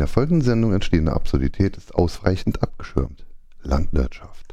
der folgenden Sendung entstehende Absurdität ist ausreichend abgeschirmt. Landwirtschaft.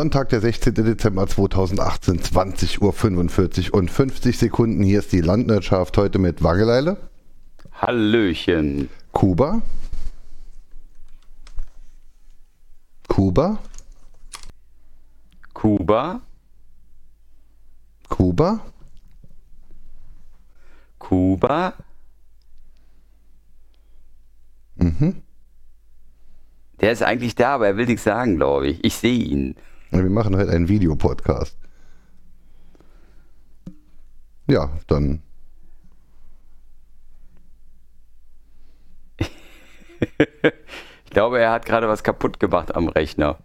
Sonntag, der 16. Dezember 2018, 20.45 Uhr und 50 Sekunden. Hier ist die Landwirtschaft heute mit Wangeleile, Hallöchen. Kuba, Kuba, Kuba, Kuba, Kuba. mhm. Der ist eigentlich da, aber er will nichts sagen, glaube ich. Ich sehe ihn. Wir machen heute einen Videopodcast. Ja, dann Ich glaube, er hat gerade was kaputt gemacht am Rechner.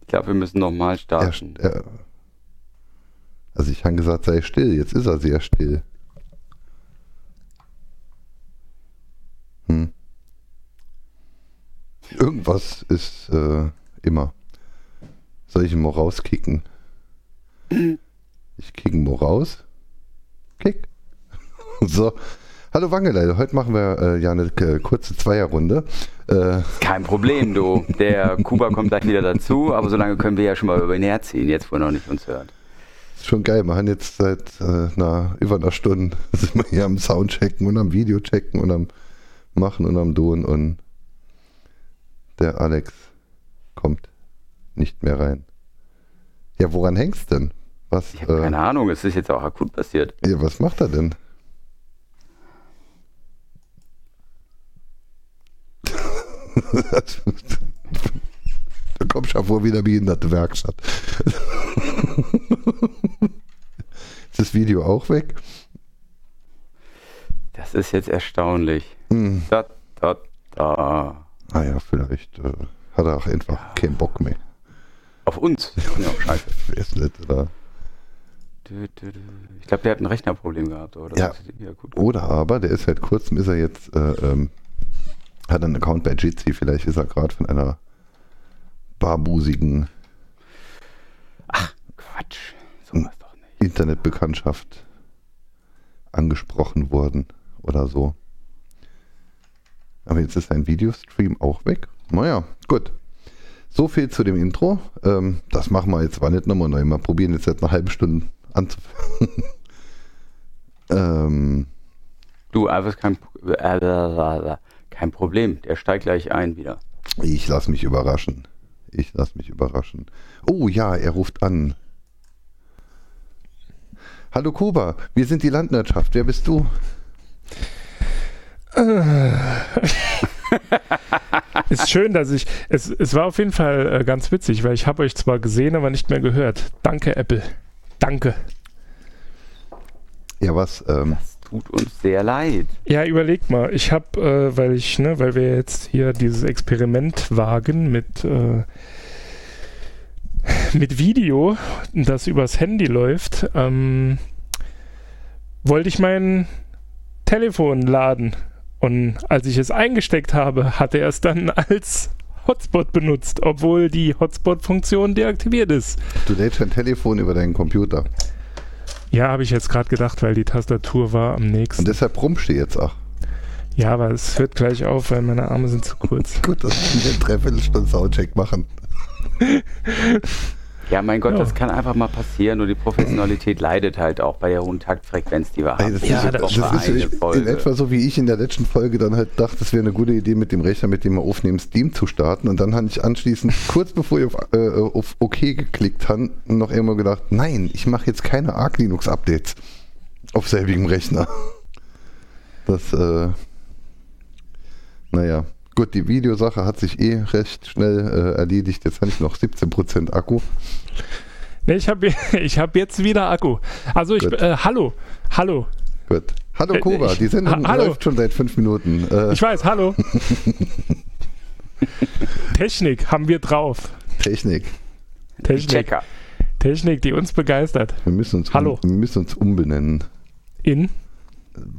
Ich glaube, wir müssen nochmal er, starten. er, also ich habe gesagt, sei still. Jetzt ist er sehr still. Hm. Irgendwas ist äh, immer. Soll ich ihn mal rauskicken? Ich kick ihn mal raus. Kick. so. Hallo Wangeleide, heute machen wir äh, ja eine äh, kurze Zweierrunde. Äh, Kein Problem, du. Der Kuba kommt gleich wieder dazu, aber solange können wir ja schon mal über ihn herziehen, jetzt wo er noch nicht uns hört. Ist schon geil. Wir haben jetzt seit äh, na, über einer Stunde sind wir hier am Soundchecken und am Videochecken und am Machen und am Tun und der Alex kommt nicht mehr rein. Ja, woran hängt's denn? Was, Ich habe äh, keine Ahnung, es ist jetzt auch akut passiert. ja, was macht er denn? da kommst du ja vor wie eine behinderte Werkstatt. Ist das Video auch weg? Das ist jetzt erstaunlich. Hm. Da, da, da. Ah ja, vielleicht äh, hat er auch einfach keinen Bock mehr. Auf uns. Ja, scheiße. Weiß nicht, oder? Dü, dü, dü. Ich glaube, der hat ein Rechnerproblem gehabt, oder? Ja. Ist ja. Oder aber, der ist seit kurzem, ist er jetzt, äh, ähm, hat einen Account bei Jitsi, vielleicht ist er gerade von einer barbusigen Quatsch. Hm. So was doch nicht. Internetbekanntschaft angesprochen worden oder so. Aber jetzt ist sein Videostream auch weg. Naja, gut. So viel zu dem Intro. Ähm, das machen wir jetzt, war nicht nochmal neu. Mal probieren jetzt seit einer halben Stunde anzufangen. ähm, Du, einfach kein, äh, kein Problem. Der steigt gleich ein wieder. Ich lasse mich überraschen. Ich lasse mich überraschen. Oh ja, er ruft an. Hallo Kuba, wir sind die Landwirtschaft. Wer bist du? Ist schön, dass ich. Es, es war auf jeden Fall äh, ganz witzig, weil ich habe euch zwar gesehen, aber nicht mehr gehört. Danke, Apple. Danke. Ja, was? Ähm, Das tut uns sehr leid. Ja, überlegt mal. Ich habe, äh, weil ich, ne, weil wir jetzt hier dieses Experiment wagen mit äh, mit Video, das übers Handy läuft, ähm, wollte ich mein Telefon laden. Und als ich es eingesteckt habe, hat er es dann als Hotspot benutzt, obwohl die Hotspot-Funktion deaktiviert ist. du lädst dein Telefon über deinen Computer. Ja, habe ich jetzt gerade gedacht, weil die Tastatur war am nächsten. Und deshalb brummst du jetzt auch. Ja, aber es hört gleich auf, weil meine Arme sind zu kurz. Gut, dass wir eine Dreiviertelstunde Soundcheck machen. Ja, mein Gott, Ja. das kann einfach mal passieren und die Professionalität leidet halt auch bei der hohen Taktfrequenz, die wir haben. Ey, das Ja, ist, das- das ist in etwa so, wie ich in der letzten Folge dann halt dachte, es wäre eine gute Idee, mit dem Rechner, mit dem wir aufnehmen, Steam zu starten. Und dann habe ich anschließend, kurz bevor ich auf, äh, auf OK geklickt habe, noch immer gedacht, nein, ich mache jetzt keine Arc Linux-Updates auf selbigem Rechner. Das, äh, naja, Gut, die Videosache hat sich eh recht schnell äh, erledigt. Jetzt habe ich noch 17% Akku. Nee, ich habe ich hab jetzt wieder Akku. Also ich, äh, hallo, hallo. Gut. Hallo Äh, Koba, ich- die Sendung Ha- hallo. läuft schon seit fünf Minuten. Äh, Ich weiß, hallo. Technik haben wir drauf. Technik. Technik, Checker. Technik, die uns begeistert. Wir müssen uns, Hallo. Um, wir müssen uns umbenennen. In?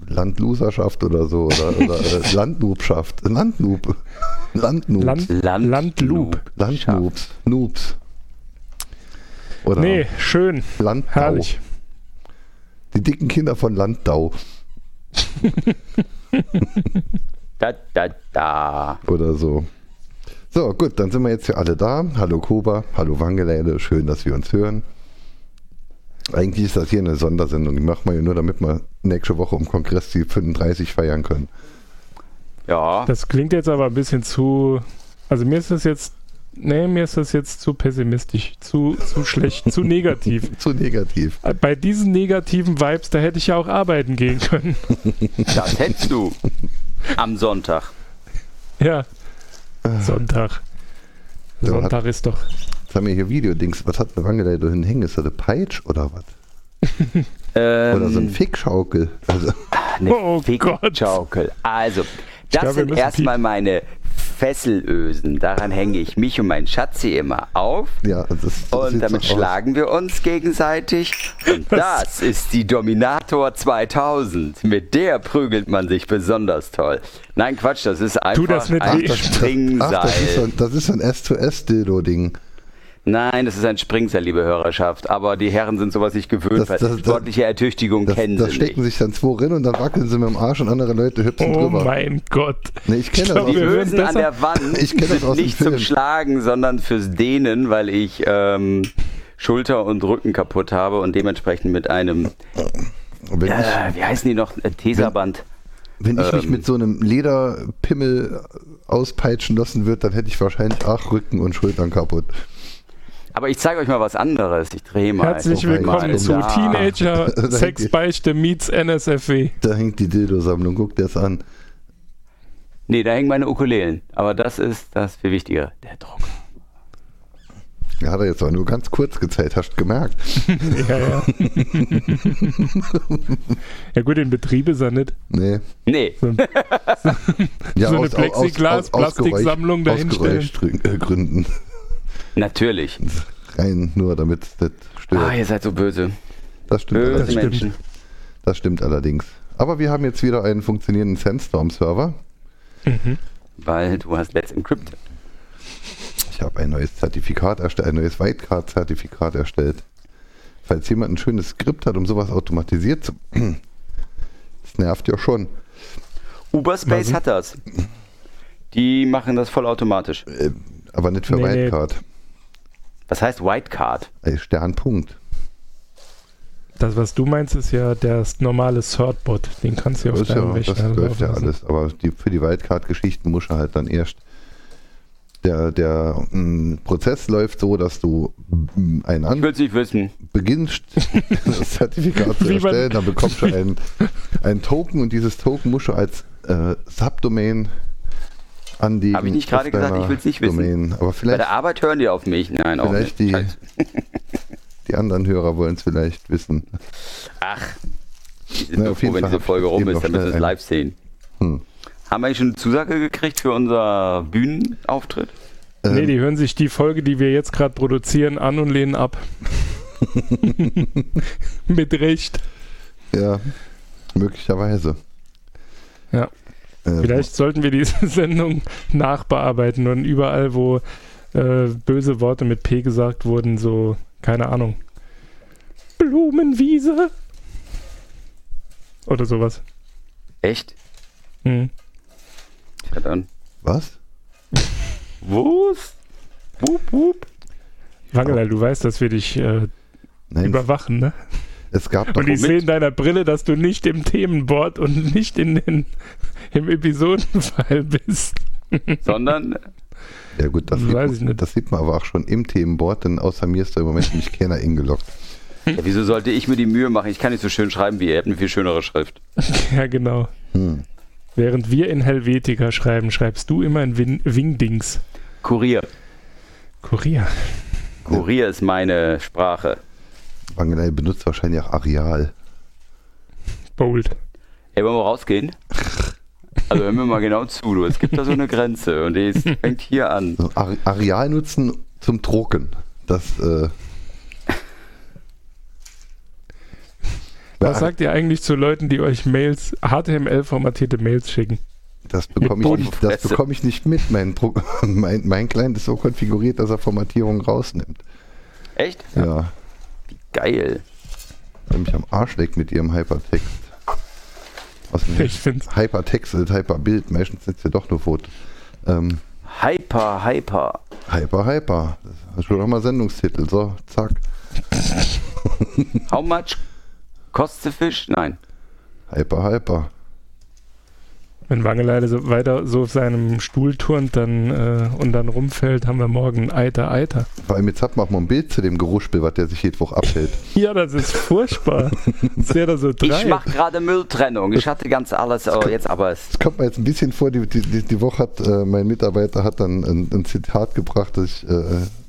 Landloserschaft oder so. Oder, oder äh, Landnoobschaft. Landnoob. Landnoobs. Land, Land Landloop. Landnoobs. Noobs. Oder Nee, schön, Landau. herrlich. Die dicken Kinder von Landau. Da, da, da. oder so. So, gut, dann sind wir jetzt hier alle da. Hallo Koba, hallo Wangelele, schön, dass wir uns hören. Eigentlich ist das hier eine Sondersendung, die machen wir ja nur, damit wir nächste Woche im Kongress die 35 feiern können. Ja, Das klingt jetzt aber ein bisschen zu. Also mir ist das jetzt. Nee, mir ist das jetzt zu pessimistisch, zu, zu schlecht, zu negativ. Zu negativ. Bei diesen negativen Vibes, da hätte ich ja auch arbeiten gehen können. das hättest du. Am Sonntag. Ja. Sonntag. Sonntag ist doch. Jetzt haben wir hier Videodings. Was hat eine Wangelele da hängen? Ist das eine Peitsch oder was? Ähm, Oder so ein Fickschaukel? Also, Eine Oh. Fickschaukel. Also, das glaube, wir sind erstmal meine Fesselösen. Daran hänge ich mich und mein Schatzi immer auf. ja, das, das Und damit so aus. schlagen wir uns gegenseitig. Und das ist die Dominator 2000. Mit der prügelt man sich besonders toll. Nein, Quatsch, das ist einfach das ein. Ach, Springseil. das ist so, ein- das ist so ein S2S-Dildo-Ding. Nein, das ist ein Springseil, liebe Hörerschaft. Aber die Herren sind sowas nicht gewöhnt, Das- weil das- das- sportliche Ertüchtigung Das, kennen da sie stecken nicht. sich dann zwei rein und dann wackeln sie mit dem Arsch und andere Leute hüpfen Oh drüber. mein Gott. Nee, ich kenne das Die Ösen an der Wand Ich kenn das sind aus dem nicht zum. Schlagen, sondern fürs Dehnen, weil ich ähm, Schulter und Rücken kaputt habe und dementsprechend mit einem, Wenn ich, äh, wie heißen die noch, äh, Tesaband. wenn ich mich ähm, mit so einem Lederpimmel auspeitschen lassen würde, dann hätte ich wahrscheinlich auch Rücken und Schultern kaputt. Aber ich zeige euch mal was anderes. Ich drehe mal. Herzlich oh willkommen zu Da. Teenager Sexbeichte meets NSFW. Da hängt die Dildo-Sammlung, guck dir das an. Nee, da hängen meine Ukulelen. Aber das ist das viel wichtiger. Der Druck. Ja, hat er jetzt auch nur ganz kurz gezeigt, hast du gemerkt. Ja, ja. ja gut, in Betrieb ist er nicht. Nee. Nee, Ja, So eine Plexiglas-Plastiksammlung dahinstellen. Ausgeräuscht äh, Gründen. Natürlich. Rein nur, damit es nicht stört. Ah, ihr seid so böse. das stimmt Böse allerdings. stimmt. Menschen. Das stimmt allerdings. Aber wir haben jetzt wieder einen funktionierenden Sandstorm-Server. Weil du hast Let's Encrypt. Ich habe ein neues Zertifikat erstellt, ein neues Whitecard-Zertifikat erstellt. Falls jemand ein schönes Skript hat, um sowas automatisiert zu. Das nervt ja schon. Uberspace Was? hat das. Die machen das vollautomatisch. Äh, Aber nicht für Nee, nee. Was heißt Whitecard? Sternpunkt. Das, was du meinst, ist ja der normale Certbot. Den kannst du ja auf deinem ja, das Rechner läuft ja alles. Aber die, für die Wildcard-Geschichten muss er halt dann erst. Der, der mh, Prozess läuft so, dass du mh, einen An wissen. beginnst, das Zertifikat zu erstellen, dann bekommst du einen, einen Token und dieses Token musst du als äh, Subdomain anlegen. Hab ich nicht gerade gesagt, ich deiner will's nicht wissen. Domain. Aber Bei vielleicht der Arbeit hören die auf mich. Nein, auch Vielleicht nicht. die- die anderen Hörer wollen es vielleicht wissen. Ach, die sind Na, auf froh, jeden wenn Fall diese Folge rum ist, dann müssen wir es live sehen. Hm. Haben wir eigentlich schon eine Zusage gekriegt für unser Bühnenauftritt? Nee, Ähm, die hören sich die Folge, die wir jetzt gerade produzieren, an und lehnen ab. Mit Recht. Ja, möglicherweise. Ja. Ähm, Vielleicht sollten wir diese Sendung nachbearbeiten und überall, wo äh, böse Worte mit P gesagt wurden, so, keine Ahnung. Blumenwiese? Oder sowas. Echt? Hm. Ja, dann. Was? Was? Wup, wup. Wangela, du weißt, dass wir dich äh, Nein, überwachen, ne? Es gab doch Und ich sehe in deiner Brille, dass du nicht im Themenboard und nicht in den, im Episodenfall bist. Sondern, Ja gut, das, Weiß sieht, ich man- nicht. das sieht man aber auch schon im Themenboard, denn außer mir ist da im Moment nicht keiner eingeloggt. ja, wieso sollte ich mir die Mühe machen? Ich kann nicht so schön schreiben wie ihr. Ihr habt eine viel schönere Schrift. ja, genau. Hm. Während wir in Helvetica schreiben, schreibst du immer in Win Wingdings. Kurier. Kurier. Kurier ist meine Sprache. Wangelei benutzt wahrscheinlich auch Areal. Bold. Ey, wollen wir rausgehen? Also hör mir mal genau zu, du. Es gibt da so eine Grenze und die ist, fängt hier an. So, Are Areal nutzen zum Drucken. Das, äh, Was sagt ihr eigentlich zu Leuten, die euch Mails, HTML-formatierte Mails schicken? Das bekomme ich, nicht- das bekomme ich nicht mit. Mein, mein, mein Client ist so konfiguriert, dass er Formatierung rausnimmt. Echt? Ja. Geil. Der mich am Arsch leckt mit ihrem Hypertext. Dem Ich find's. Hypertext und Hyperbild. Meistens sind es ja doch nur Fotos. Ähm, Hyper, hyper. Hyper, Hyper. Das ist schon nochmal Sendungstitel. So, zack. How much kostet the fish? Nein. Hyper, Hyper. Wenn Wangeleide so weiter so auf seinem Stuhl turnt dann, äh, und dann rumfällt, haben wir morgen Eiter, Eiter. Vor allem jetzt hat man auch mal ein Bild zu dem Geruchspiel, was der sich jede Woche abhält. Ja, das ist furchtbar. Das wäre da so. Ich mache gerade Mülltrennung. Ich hatte ganz alles, oh, jetzt aber es. Es kommt mir jetzt ein bisschen vor, die, die, die die Woche hat äh, mein Mitarbeiter hat dann ein, ein Zitat gebracht, das ich äh,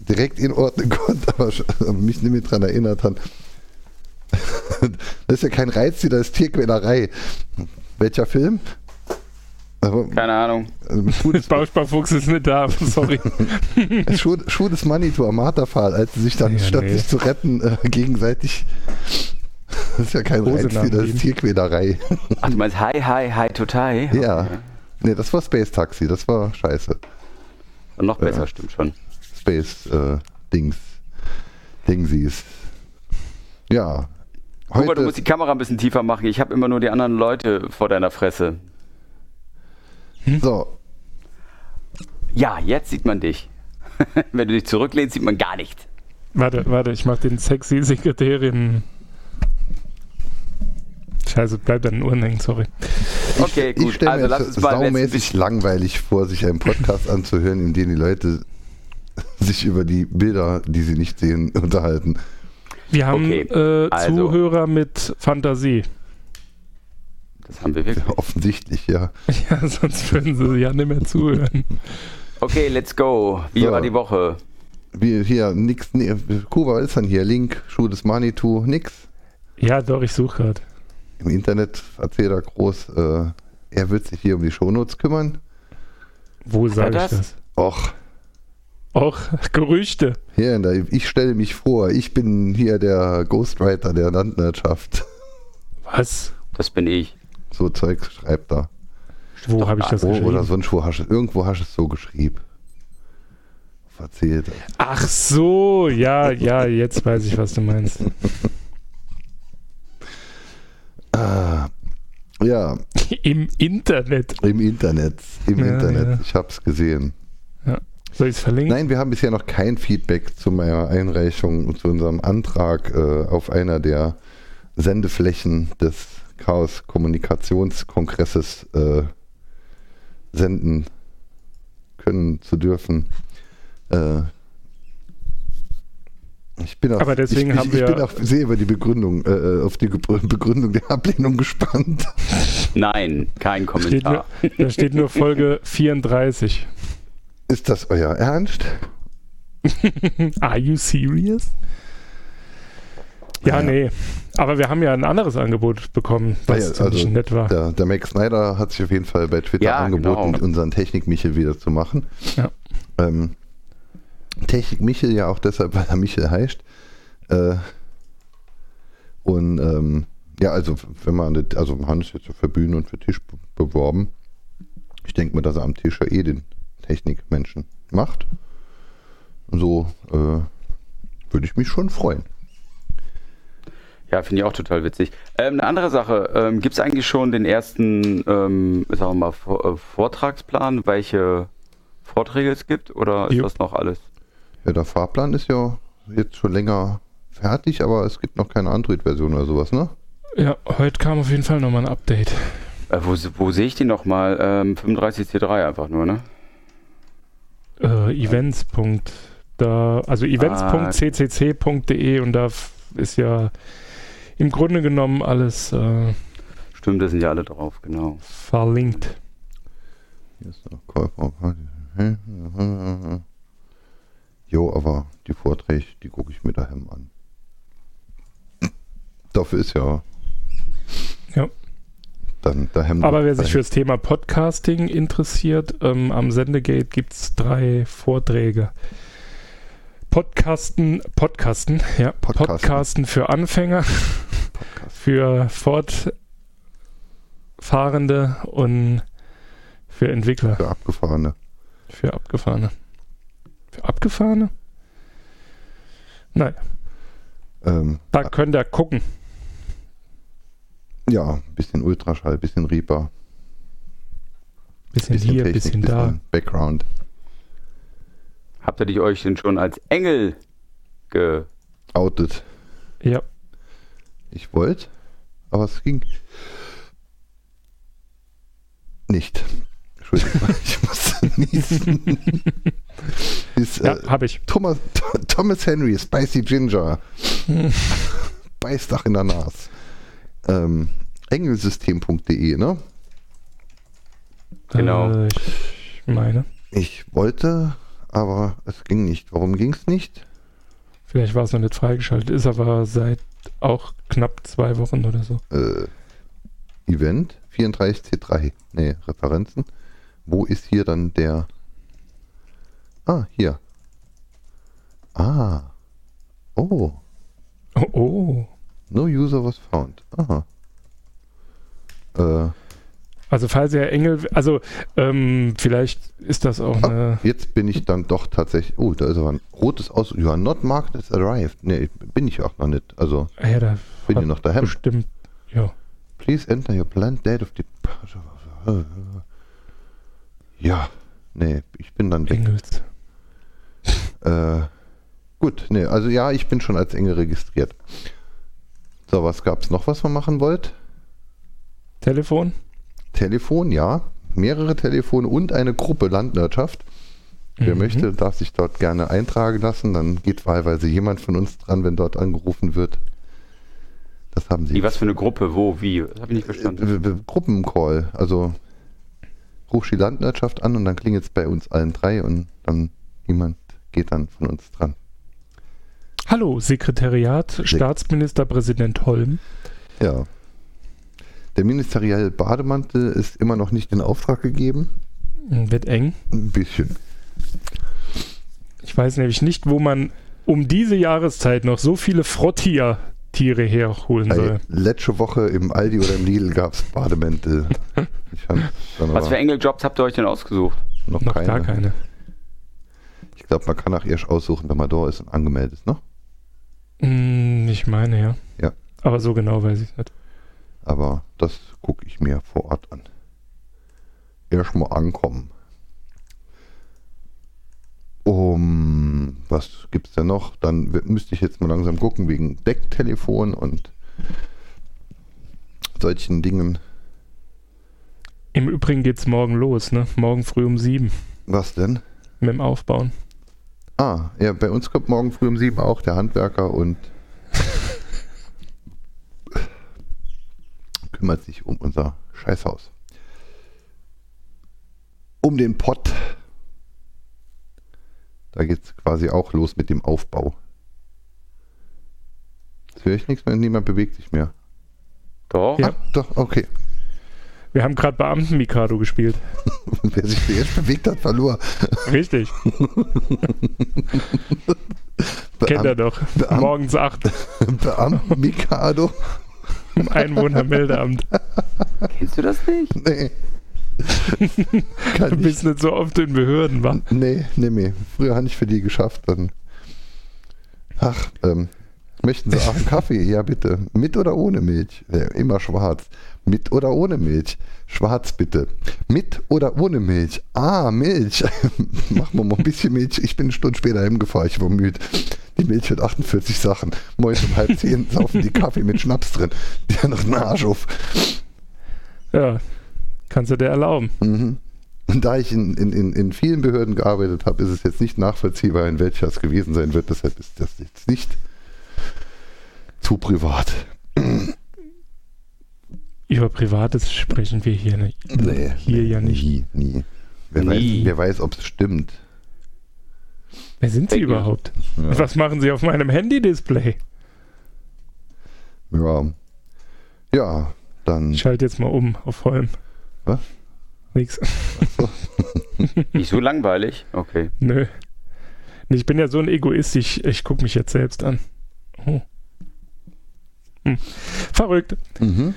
direkt inordnen konnte, aber mich nicht mehr daran erinnert hat. Das ist ja kein Reiztier, das ist Tierquälerei. Welcher Film? Aber, Keine Ahnung. äh, des, Bausparfuchs ist nicht da, sorry. Schuh, Schuh des Manitou am Marterpfahl, als sie sich dann, Ja, statt nee. sich zu retten, äh, gegenseitig. Das ist ja kein Reiztier, das ist Tierquälerei. Ach, du meinst Hi, Hi, Hi, Totai? Ja. Nee, das war Space Taxi, das war scheiße. Und noch besser, Ja. stimmt schon. Space äh, Dings. Dingsies. Ja. Guck mal, du Heute, musst die Kamera ein bisschen tiefer machen. Ich habe immer nur die anderen Leute vor deiner Fresse. So, Ja, jetzt sieht man dich. Wenn du dich zurücklehnst, sieht man gar nichts. Warte, warte, ich mach den sexy Sekretärin. Scheiße, bleibt an den Ohren hängen, sorry. Okay, ich gut. stelle Also mir lass das saumäßig langweilig vor, sich einen Podcast anzuhören, in dem die Leute sich über die Bilder, die sie nicht sehen, unterhalten. Wir haben Okay, äh, also- Zuhörer mit Fantasie. Das haben wir wirklich. Offensichtlich, ja. Ja, sonst würden sie ja nicht mehr zuhören. Okay, let's go. Wie So. war die Woche? Wie hier, nix, nee, Kuba, ist dann hier? Link, Schuh des Manitou, nix. Ja, doch, ich suche gerade. Im Internet erzählt er groß, äh, er wird sich hier um die Shownotes kümmern. Wo sage ich das? Och, Auch Gerüchte. der, ich stelle mich vor, ich bin hier der Ghostwriter der Landwirtschaft. Was? Das bin ich. So Zeug schreibt er. Wo habe ich das Oh, geschrieben? oder sonst wo hast du, irgendwo hast du es so geschrieben. Erzählt. Ach so, ja, ja, jetzt weiß ich, was du meinst. Ah, ja, Im Internet. im Internet. Im Ja, Internet. ja. Ich habe es gesehen. Soll ich es verlinken? Nein, wir haben bisher noch kein Feedback zu meiner Einreichung und zu unserem Antrag äh, auf einer der Sendeflächen des Chaos Kommunikationskongresses äh, senden können zu dürfen. Äh, ich bin auf, Aber deswegen ich, ich, haben ich wir- bin auf sehr über die Begründung, äh, auf die Begründung der Ablehnung gespannt. Nein, kein Steht nur, Kommentar. da steht nur Folge 34. Ist das euer Ernst? Are you serious? Ja, Ja. nee. Aber wir haben ja ein anderes Angebot bekommen, was Ja, ziemlich also nett war. Der, der Max Snyder hat sich auf jeden Fall bei Twitter Ja, angeboten, genau. unseren Technik-Michel wieder zu machen. Ja. Ähm, Technik-Michel ja auch deshalb, weil er Michel heißt. Äh, und ähm, ja, also wenn man, das- also wir haben es jetzt für Bühne und für Tisch be- beworben. Ich denke mir, dass er am Tisch ja eh den Technikmenschen macht. So äh, würde ich mich schon freuen. Ja, finde ich auch total witzig. Ähm, eine andere Sache, ähm, gibt es eigentlich schon den ersten, ähm, sagen wir mal, Vor äh, Vortragsplan, welche Vorträge es gibt oder ist Jo. das noch alles? Ja, der Fahrplan ist ja jetzt schon länger fertig, aber es gibt noch keine Android-Version oder sowas, ne? Ja, heute kam auf jeden Fall nochmal ein Update. Äh, wo wo sehe ich die nochmal? Ähm, 35C3 einfach nur, ne? Äh, Events. Da, also events.ccc.de und da ist ja im Grunde genommen alles. Äh, Stimmt, da sind ja alle drauf, genau. Verlinkt. Hier ist noch Käufer. Jo, aber die Vorträge, die gucke ich mir daheim an. Dafür ist ja. Ja. Dann daheim. Aber wer sich für das Thema Podcasting interessiert, ähm, am Sendegate gibt es drei Vorträge. Podcasten, Podcasten, ja, Podcasten. Podcasten für Anfänger, für Fortfahrende und für Entwickler, für Abgefahrene. für Abgefahrene. Für Abgefahrene? Nein, Ähm, da könnt ihr gucken. ja, bisschen Ultraschall, bisschen Reaper, Bisschen, hier, Technik, bisschen da. Background. Habt ihr dich euch denn schon als Engel ge... Outed. Ja, Ich wollte, aber es ging nicht. Entschuldigung, ich muss niesen. ist, ja, äh, habe ich. Thomas, Thomas Henry, Spicy Ginger. Beißdach in der Nase. Ähm, Engelsystem.de, ne? Genau. Äh, ich meine. Ich wollte, aber es ging nicht. Warum ging es nicht? Vielleicht war es noch nicht freigeschaltet, ist aber seit auch knapp zwei Wochen oder so. Äh, Event 34C3. Nee, Referenzen. Wo ist hier dann der? Ah, hier. Ah. Oh. Oh, oh. No user was found. Aha. Äh, Also falls ihr Engel, also ähm, vielleicht ist das auch ah, eine, jetzt bin ich dann doch tatsächlich. Oh, da ist aber ein rotes Aus. You are not marked as arrived. Nee, bin ich auch noch nicht. Also ja, da bin ich noch daheim. bestimmt, ja. Please enter your planned date of departure. Ja, nee, ich bin dann weg. Engels. Äh, gut, nee, also ja, ich bin schon als Engel registriert. So, was gab's noch, was man machen wollt? Telefon? Telefon, ja. Mehrere Telefone und eine Gruppe Landwirtschaft. Wer Mhm. möchte, darf sich dort gerne eintragen lassen. Dann geht wahlweise jemand von uns dran, wenn dort angerufen wird. Das haben sie. Wie, was für eine Gruppe? Wo? Wie? Das habe ich nicht verstanden. Äh, äh, Gruppencall. Also rufst die Landwirtschaft an und dann klingelt es bei uns allen drei und dann jemand geht dann von uns dran. Hallo, Sekretariat, Staatsministerpräsident Holm. Ja. Der ministerielle Bademantel ist immer noch nicht in Auftrag gegeben. Hm, Wird eng. Ein bisschen. Ich weiß nämlich nicht, wo man um diese Jahreszeit noch so viele Frottier-Tiere herholen Ey, soll. letzte Woche im Aldi oder im Lidl gab es Bademäntel. Was für Engeljobs habt ihr euch denn ausgesucht? noch, Noch keine. gar keine. Ich glaube, man kann auch erst aussuchen, wenn man da ist und angemeldet ist, ne? Hm, ich meine, ja. Ja. Aber so genau weiß ich nicht. Aber das gucke ich mir vor Ort an. Erstmal ankommen. Um, was gibt's denn noch? Dann müsste ich jetzt mal langsam gucken wegen Decktelefon und solchen Dingen. Im Übrigen geht's morgen los, ne? Morgen früh um sieben Was denn? mit dem Aufbauen. Ah, ja, bei uns kommt morgen früh um sieben auch der Handwerker und kümmert sich um unser Scheißhaus. Um den Pott. Da geht es quasi auch los mit dem Aufbau. Jetzt höre ich nichts mehr, niemand bewegt sich mehr. Doch. Ja. Ah, doch, okay. Wir haben gerade Beamten-Mikado gespielt. Wer sich jetzt bewegt hat, verlor. Richtig. Kennt er doch. Beam- Morgens 8 Beamten Mikado? Im Einwohnermeldeamt. Kennst du das nicht? Nee. Du Kann ich bist nicht so oft in Behörden, wa? Nee, nee, nee. Früher habe ich für die geschafft. Dann. Ach, ähm, möchten Sie auch einen Kaffee? Ja, bitte. Mit oder ohne Milch? Ja, immer schwarz. Mit oder ohne Milch? Schwarz bitte. Mit oder ohne Milch? Ah, Milch. Machen wir mal ein bisschen Milch. Ich bin eine Stunde später heimgefahren. Ich war müde. Die Milch hat 48 Sachen. Morgens um halb zehn saufen die Kaffee mit Schnaps drin. Der noch einen Arsch auf. Ja, kannst du dir erlauben. Mhm. Und da ich in, in, in, in vielen Behörden gearbeitet habe, ist es jetzt nicht nachvollziehbar, in welcher es gewesen sein wird. Deshalb ist das jetzt nicht zu privat. Über Privates sprechen wir hier, nicht. Nee, hier ja nicht. Nie, nie. Wer Nie. weiß, wer weiß ob es stimmt. Wer sind Sie überhaupt? Ja. Was machen Sie auf meinem Handy-Display? Ja, ja dann. Ich schalte jetzt mal um auf Holm. Was? Nix. Nicht so langweilig? Okay. Nö. Nee, Ich bin ja so ein Egoist, ich, ich gucke mich jetzt selbst an. Oh. Hm. Verrückt. Mhm.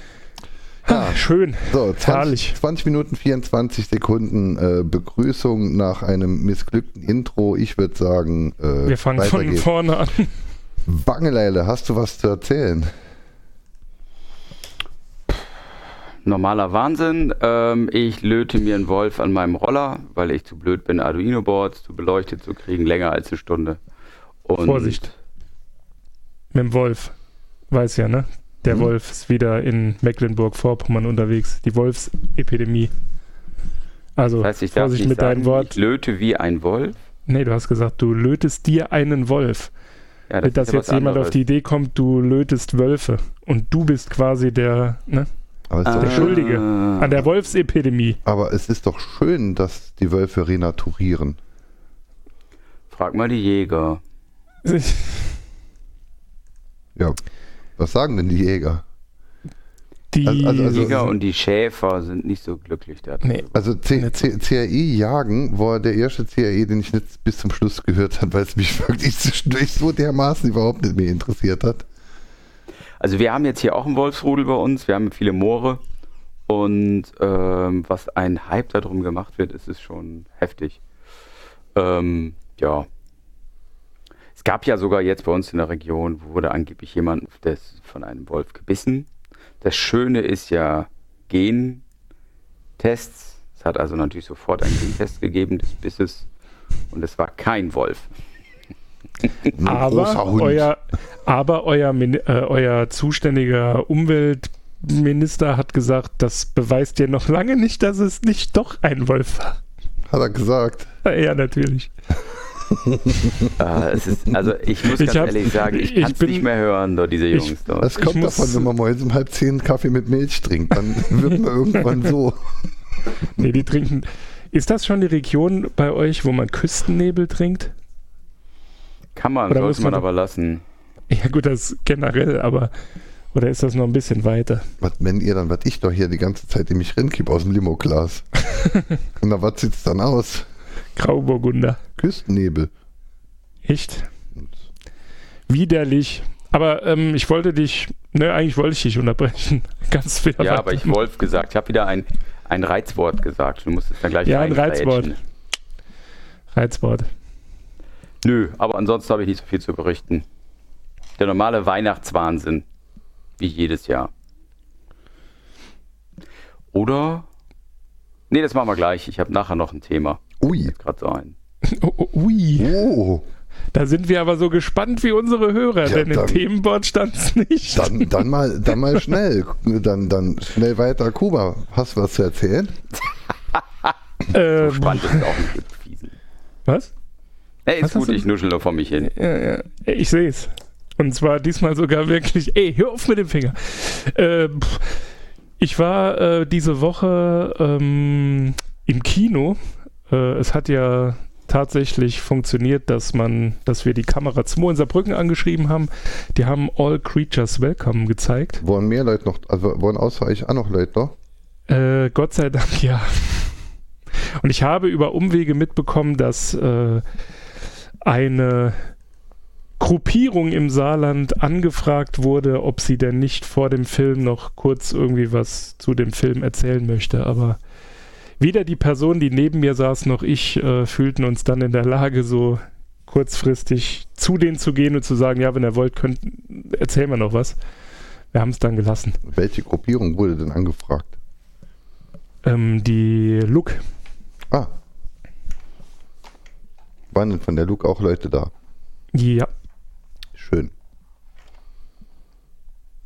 Ja. Ah, schön. So, 20, Herrlich. 20 Minuten 24 Sekunden äh, Begrüßung nach einem missglückten Intro. Ich würde sagen, äh, Wir fangen von geht's. vorne an. Bangeleile, hast du was zu erzählen? Normaler Wahnsinn. Ähm, ich löte mir einen Wolf an meinem Roller, weil ich zu blöd bin, Arduino-Boards zu beleuchtet zu kriegen, länger als eine Stunde. Und Vorsicht. Mit dem Wolf. Weiß ja, ne? Der Mhm. Wolf ist wieder in Mecklenburg-Vorpommern unterwegs. Die Wolfsepidemie. Also, Das heißt, ich darf Vorsicht nicht mit sagen, deinem Wort. ich löte wie ein Wolf. Nee, du hast gesagt, du lötest dir einen Wolf. Ja, Nicht, dass jetzt jemand auf anderes. die Idee kommt, du lötest Wölfe. Und du bist quasi der, ne? Aber es, ist Ah. Der Schuldige. An der Wolfsepidemie. aber es ist doch schön, dass die Wölfe renaturieren. Frag mal die Jäger. Ja, was sagen denn die Jäger? Die, Also- also- also- Jäger und die Schäfer sind nicht so glücklich darüber. Nee. Also C CRI Jagen war der erste CRI, den ich nicht bis zum Schluss gehört habe, weil es mich wirklich zwischendurch so dermaßen überhaupt nicht mehr interessiert hat. Also wir haben jetzt hier auch einen Wolfsrudel bei uns, wir haben viele Moore und ähm, was ein Hype darum gemacht wird, ist es schon heftig. Ähm, ja. Es gab ja sogar jetzt bei uns in der Region, wurde angeblich jemand der ist von einem Wolf gebissen. Das Schöne ist ja Gentests. Es hat also natürlich sofort einen Gentest gegeben des Bisses und es war kein Wolf. Ein aber, großer Hund. euer, aber euer, äh, euer zuständiger Umweltminister hat gesagt, das beweist ja noch lange nicht, dass es nicht doch ein Wolf war. Hat er gesagt. Ja, natürlich. Es ist, also ich muss Ich ganz hab's- ehrlich sagen, ich ich kann es bin- nicht mehr hören, dort diese ich- Jungs dort. Das kommt davon, wenn man morgens um halb zehn Kaffee mit Milch trinkt. Dann wird man irgendwann so. Nee, die trinken. Ist das schon die Region bei euch, wo man Küstennebel trinkt? Kann man, Oder sollte muss man man- aber lassen. Ja, gut, das generell, aber. Oder ist das noch ein bisschen weiter? Was, wenn ihr dann, was ich doch hier die ganze Zeit in mich rinkipp aus dem Limoglas. Und na, was sieht's dann aus? Grauburgunder. Küstennebel. Echt? Widerlich. Aber ähm, ich wollte dich. Ne, eigentlich wollte ich dich unterbrechen. Ganz fair. Ja, aber ich Wolf gesagt. Ich habe wieder ein, ein Reizwort gesagt. Du musst es dann gleich Ja, ein. Reizwort. Reizwort. Nö, aber ansonsten habe ich nicht so viel zu berichten. Der normale Weihnachtswahnsinn. Wie jedes Jahr. Oder? Nee, das machen wir gleich. Ich habe nachher noch ein Thema. Ui. Gerade so ein. Ui. Oh. Da sind wir aber so gespannt wie unsere Hörer, Ja, denn im Themenboard stand es nicht. Dann, dann, mal, dann mal schnell. Dann, dann schnell weiter. Kuba, hast du was zu erzählen? ähm, Spannend ist auch nicht was? Was ist hast gut, ich nuschel nur vor mich hin. Ja, ja. Ich sehe es. Und zwar diesmal sogar wirklich, ey, hör auf mit dem Finger. Äh, pff, ich war äh, diese Woche ähm, im Kino. Äh, es hat ja tatsächlich funktioniert, dass man, dass wir die Kamera 2 in Saarbrücken angeschrieben haben. Die haben All Creatures Welcome gezeigt. Wollen mehr Leute noch, also wollen außer euch auch noch Leute noch? Äh, Gott sei Dank ja. Und ich habe über Umwege mitbekommen, dass äh, eine Gruppierung im Saarland angefragt wurde, ob sie denn nicht vor dem Film noch kurz irgendwie was zu dem Film erzählen möchte. Aber weder die Person, die neben mir saß, noch ich äh, fühlten uns dann in der Lage, so kurzfristig zu denen zu gehen und zu sagen, ja, wenn ihr wollt, könnt, erzählen wir noch was. Wir haben es dann gelassen. Welche Gruppierung wurde denn angefragt? Ähm, die Look Ah. Waren denn von der Luke auch Leute da? Ja, Schön.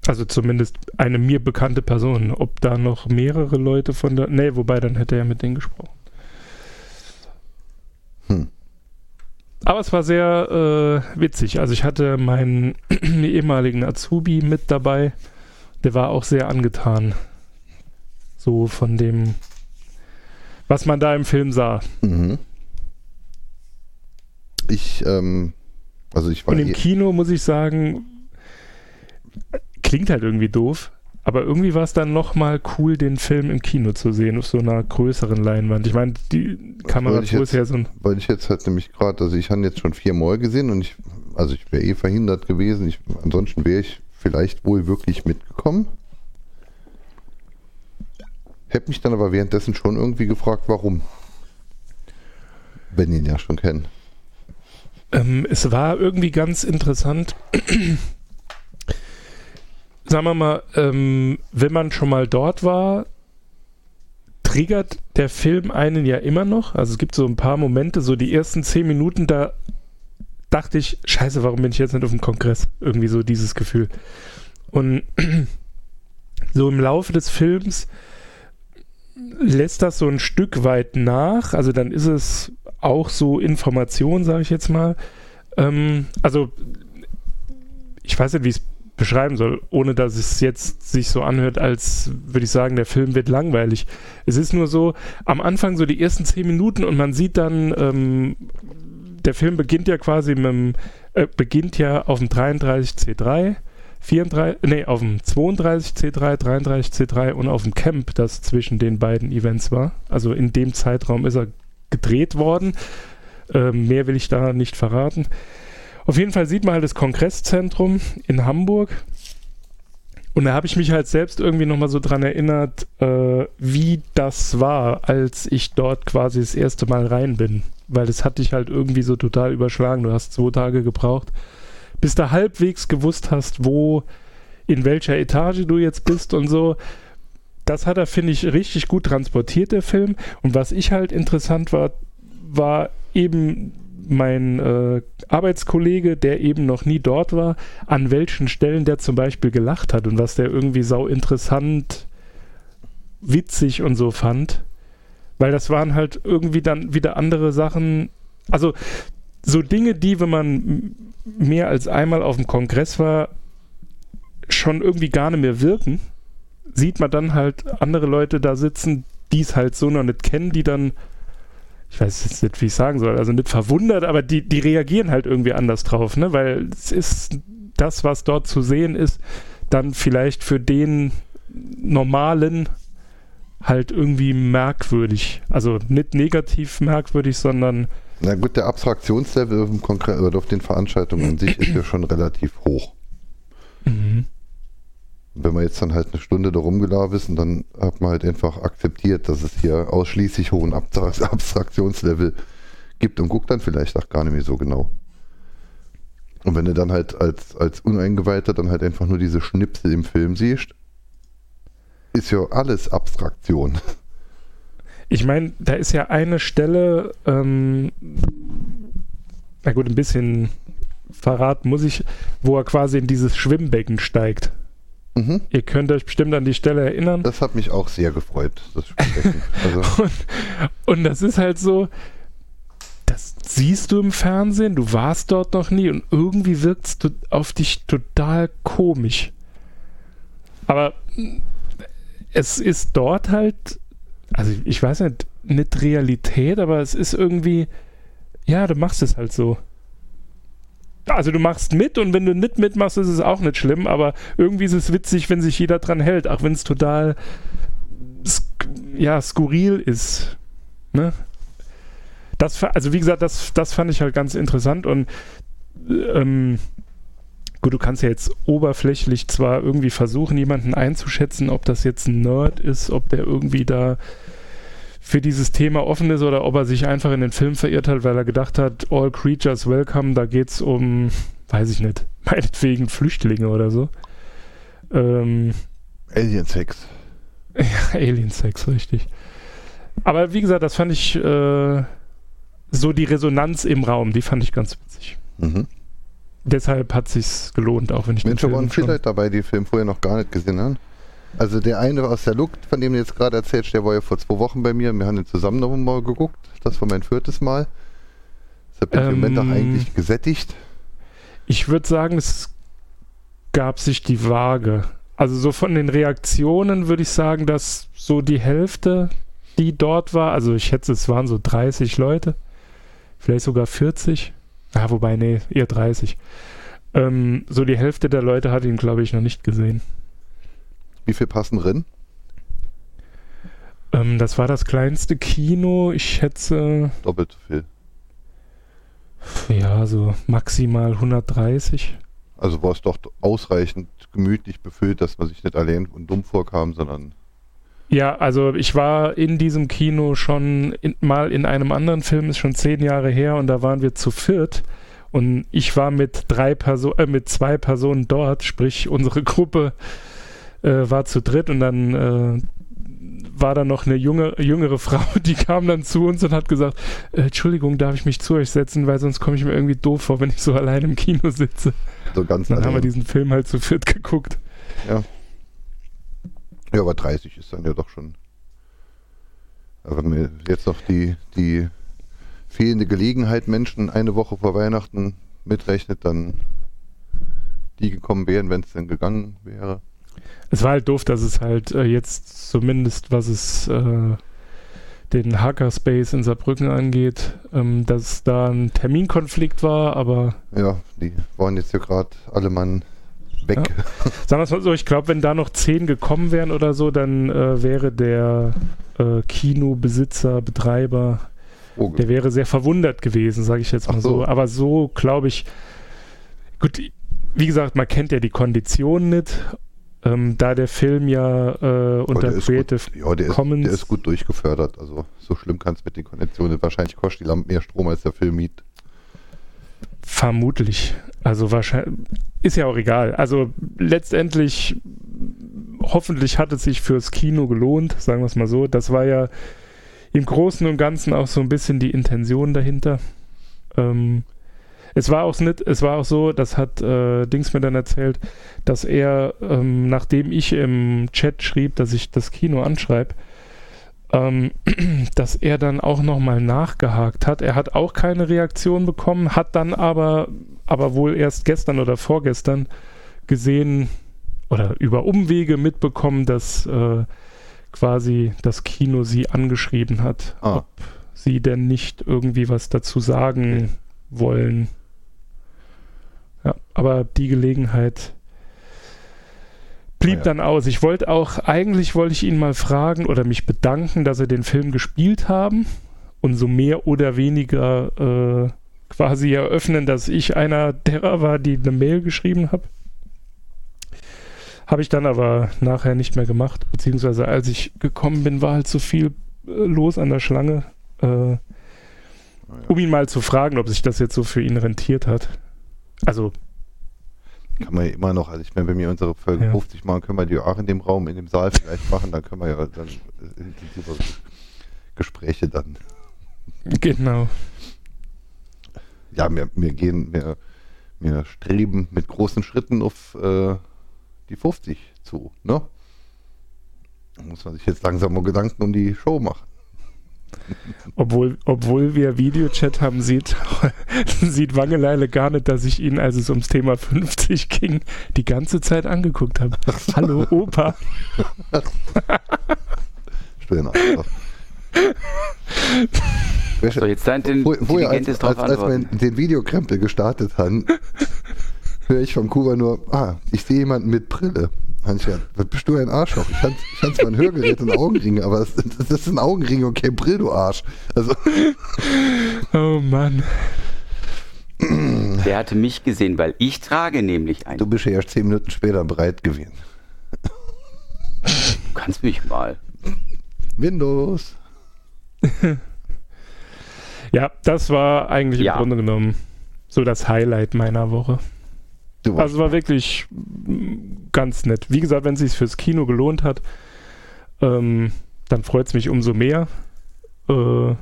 Also zumindest eine mir bekannte Person. Ob da noch mehrere Leute von der. Nee, wobei, dann hätte er mit denen gesprochen. Hm. Aber es war sehr äh, witzig. Also ich hatte meinen ehemaligen Azubi mit dabei. Der war auch sehr angetan. So von dem, was man da im Film sah. Mhm. Ich, ähm, also ich war Und im eh- Kino muss ich sagen, klingt halt irgendwie doof, aber irgendwie war es dann nochmal cool, den Film im Kino zu sehen, auf so einer größeren Leinwand. Ich meine, die Kamera ist ja so ein. weil ich jetzt halt nämlich gerade, also ich habe jetzt schon viermal gesehen und ich, also ich wäre eh verhindert gewesen. Ich, ansonsten wäre ich vielleicht wohl wirklich mitgekommen. Hätte mich dann aber währenddessen schon irgendwie gefragt, warum. Wenn ihn ja schon kennen. Ähm, es war irgendwie ganz interessant. Sagen wir mal, ähm, wenn man schon mal dort war, triggert der Film einen ja immer noch. Also es gibt so ein paar Momente, so die ersten zehn Minuten, da dachte ich, scheiße, warum bin ich jetzt nicht auf dem Kongress? Irgendwie so dieses Gefühl. Und so im Laufe des Films lässt das so ein Stück weit nach. Also dann ist es auch so Information, sage ich jetzt mal. Ähm, also ich weiß nicht, wie es beschreiben soll, ohne dass es jetzt sich so anhört, als würde ich sagen, der Film wird langweilig. Es ist nur so, am Anfang so die ersten zehn Minuten und man sieht dann, ähm, der Film beginnt ja quasi mit dem, äh, beginnt ja auf dem 33C3, 34, nee, auf dem 32C3, 33C3 und auf dem Camp, das zwischen den beiden Events war. Also in dem Zeitraum ist er gedreht worden. Ähm, mehr will ich da nicht verraten. Auf jeden Fall sieht man halt das Kongresszentrum in Hamburg. Und da habe ich mich halt selbst irgendwie nochmal so dran erinnert, äh, wie das war, als ich dort quasi das erste Mal rein bin. Weil das hat dich halt irgendwie so total überschlagen. Du hast zwei Tage gebraucht, bis du halbwegs gewusst hast, wo, in welcher Etage du jetzt bist und so. Das hat er, finde ich, richtig gut transportiert, der Film. Und was ich halt interessant war, war eben mein äh, Arbeitskollege, der eben noch nie dort war, an welchen Stellen der zum Beispiel gelacht hat und was der irgendwie sau interessant, witzig und so fand. Weil das waren halt irgendwie dann wieder andere Sachen. Also so Dinge, die, wenn man mehr als einmal auf dem Kongress war, schon irgendwie gar nicht mehr wirken, sieht man dann halt andere Leute da sitzen, die es halt so noch nicht kennen, die dann ich weiß jetzt nicht, wie ich sagen soll, also nicht verwundert, aber die, die reagieren halt irgendwie anders drauf, ne? Weil es ist das, was dort zu sehen ist, dann vielleicht für den normalen halt irgendwie merkwürdig. Also nicht negativ merkwürdig, sondern Na gut, der Abstraktionslevel auf, auf den Veranstaltungen an sich ist ja schon relativ hoch. Wenn man jetzt dann halt eine Stunde da rumgelaufen ist und dann hat man halt einfach akzeptiert, dass es hier ausschließlich hohen Abstra- Abstraktionslevel gibt und guckt dann vielleicht auch gar nicht mehr so genau. Und wenn du dann halt als, als Uneingeweihter dann halt einfach nur diese Schnipsel im Film siehst, ist ja alles Abstraktion. Ich meine, da ist ja eine Stelle, ähm, na gut, ein bisschen Verrat muss ich, wo er quasi in dieses Schwimmbecken steigt. Mhm. Ihr könnt euch bestimmt an die Stelle erinnern. Das hat mich auch sehr gefreut, das Sprechen. Also, Und, und das ist halt so, das siehst du im Fernsehen, du warst dort noch nie und irgendwie wirkt es auf dich total komisch. Aber es ist dort halt, also ich weiß nicht, nicht Realität, aber es ist irgendwie, ja, du machst es halt so. Also du machst mit und wenn du nicht mitmachst, ist es auch nicht schlimm, aber irgendwie ist es witzig, wenn sich jeder dran hält, auch wenn es total sk ja, skurril ist. Ne? Das, also wie gesagt, das, das fand ich halt ganz interessant und ähm, gut, du kannst ja jetzt oberflächlich zwar irgendwie versuchen, jemanden einzuschätzen, ob das jetzt ein Nerd ist, ob der irgendwie da für dieses Thema offen ist oder ob er sich einfach in den Film verirrt hat, weil er gedacht hat, all creatures welcome, da geht's um, weiß ich nicht, meinetwegen Flüchtlinge oder so. Ähm, Alien Sex. Alien Sex, richtig. Aber wie gesagt, das fand ich äh, so die Resonanz im Raum, die fand ich ganz witzig. Mhm. Deshalb hat sich's gelohnt, auch wenn ich Mensch, den waren Film viele schon... Leute dabei, die den Film vorher noch gar nicht gesehen haben. Also der eine aus der Luft, von dem du jetzt gerade erzählst, der war ja vor zwei Wochen bei mir. Wir haben ihn zusammen noch mal geguckt. Das war mein viertes Mal. Deshalb bin ich im Moment auch Ähm, eigentlich gesättigt. Ich würde sagen, es gab sich die Waage. Also so von den Reaktionen würde ich sagen, dass so die Hälfte, die dort war, also ich schätze, es waren so 30 Leute, vielleicht sogar 40. Ja, wobei, nee, eher 30. Ähm, so die Hälfte der Leute hat ihn, glaube ich, noch nicht gesehen. Wie viel passen drin? Ähm, das war das kleinste Kino. Ich schätze. Doppelt so viel. Ja, so maximal 130. Also war es doch ausreichend gemütlich befüllt, dass man sich nicht allein und dumm vorkam, sondern. Ja, also ich war in diesem Kino schon in, mal in einem anderen Film, ist schon zehn Jahre her, und da waren wir zu viert. Und ich war mit drei Personen, äh, mit zwei Personen dort, sprich unsere Gruppe äh, war zu dritt und dann äh, war da noch eine junge, jüngere Frau, die kam dann zu uns und hat gesagt, äh, Entschuldigung, darf ich mich zu euch setzen, weil sonst komme ich mir irgendwie doof vor, wenn ich so allein im Kino sitze. So ganz dann allein. haben wir diesen Film halt zu viert geguckt. Ja. Ja, aber 30 ist dann ja doch schon. Aber wenn wir jetzt noch die, die fehlende Gelegenheit Menschen eine Woche vor Weihnachten mitrechnet, dann die gekommen wären, wenn es denn gegangen wäre. Es war halt doof, dass es halt äh, jetzt zumindest, was es äh, den Hackerspace in Saarbrücken angeht, ähm, dass da ein Terminkonflikt war, aber Ja, die waren jetzt ja gerade alle Mann weg. sagen wir es mal so, ich glaube, wenn da noch zehn gekommen wären oder so, dann äh, wäre der äh, Kinobesitzer, Betreiber, Oh, der wäre sehr verwundert gewesen, sage ich jetzt mal so. so. Aber so glaube ich, gut, wie gesagt, man kennt ja die Konditionen nicht. Ähm, da der Film ja äh, aber unter ist Creative gut, ja, der ist, Commons der ist gut durchgefördert. Also so schlimm kann es mit den Konditionen. Wahrscheinlich kostet die Lampe mehr Strom als der Film miet. Vermutlich. Also wahrscheinlich. Ist ja auch egal. Also letztendlich, hoffentlich hat es sich fürs Kino gelohnt, sagen wir es mal so. Das war ja im Großen und Ganzen auch so ein bisschen die Intention dahinter. Ähm, es war auch nicht, es war auch so, das hat äh, Dings mir dann erzählt, dass er, ähm, nachdem ich im Chat schrieb, dass ich das Kino anschreibe, ähm, dass er dann auch nochmal nachgehakt hat. Er hat auch keine Reaktion bekommen, hat dann aber, aber wohl erst gestern oder vorgestern gesehen oder über Umwege mitbekommen, dass äh, quasi das Kino sie angeschrieben hat, Ah. ob sie denn nicht irgendwie was dazu sagen Okay. Wollen. Ja, aber die Gelegenheit blieb Ah ja. dann aus. Ich wollte auch, eigentlich wollte ich ihn mal fragen oder mich bedanken, dass sie den Film gespielt haben und so mehr oder weniger äh, quasi eröffnen, dass ich einer derer war, die eine Mail geschrieben habe. Habe ich dann aber nachher nicht mehr gemacht, beziehungsweise als ich gekommen bin, war halt so viel äh, los an der Schlange, äh, um ihn mal zu fragen, ob sich das jetzt so für ihn rentiert hat. Also, Kann man ja immer noch, also ich meine, wenn wir unsere Folge Ja. 50 machen, können wir die auch in dem Raum, in dem Saal vielleicht machen, dann können wir ja dann äh, intensive Gespräche dann. genau. Ja, wir, wir gehen, wir, wir streben mit großen Schritten auf äh, die 50 zu, ne? Da muss man sich jetzt langsam mal Gedanken um die Show machen. Obwohl, obwohl wir Videochat haben, sieht, sieht Wangeleile gar nicht, dass ich ihn, als es ums Thema 50 ging, die ganze Zeit angeguckt habe. Hallo, Opa. Stellen einfach. So, jetzt dein Wo- Vorher, als, intelligentes als, wir den Videokrempel gestartet haben, höre ich von Kuba nur, ah, ich sehe jemanden mit Brille. Ja, was bist du ein Arschloch? Ich hatte ich hatte zwar ein Hörgerät und Augenringe, aber das, das ist ein Augenring und kein Brill, du Arsch. Also, Oh Mann. Der hatte mich gesehen, weil ich trage nämlich einen. du Du bist ja erst zehn Minuten später bereit gewesen. kannst mich mal. Windows. Ja, das war eigentlich Ja. im Grunde genommen so das Highlight meiner Woche. Warst, Also war wirklich ganz nett. Wie gesagt, wenn es sich fürs Kino gelohnt hat, ähm, dann freut es mich umso mehr. Äh,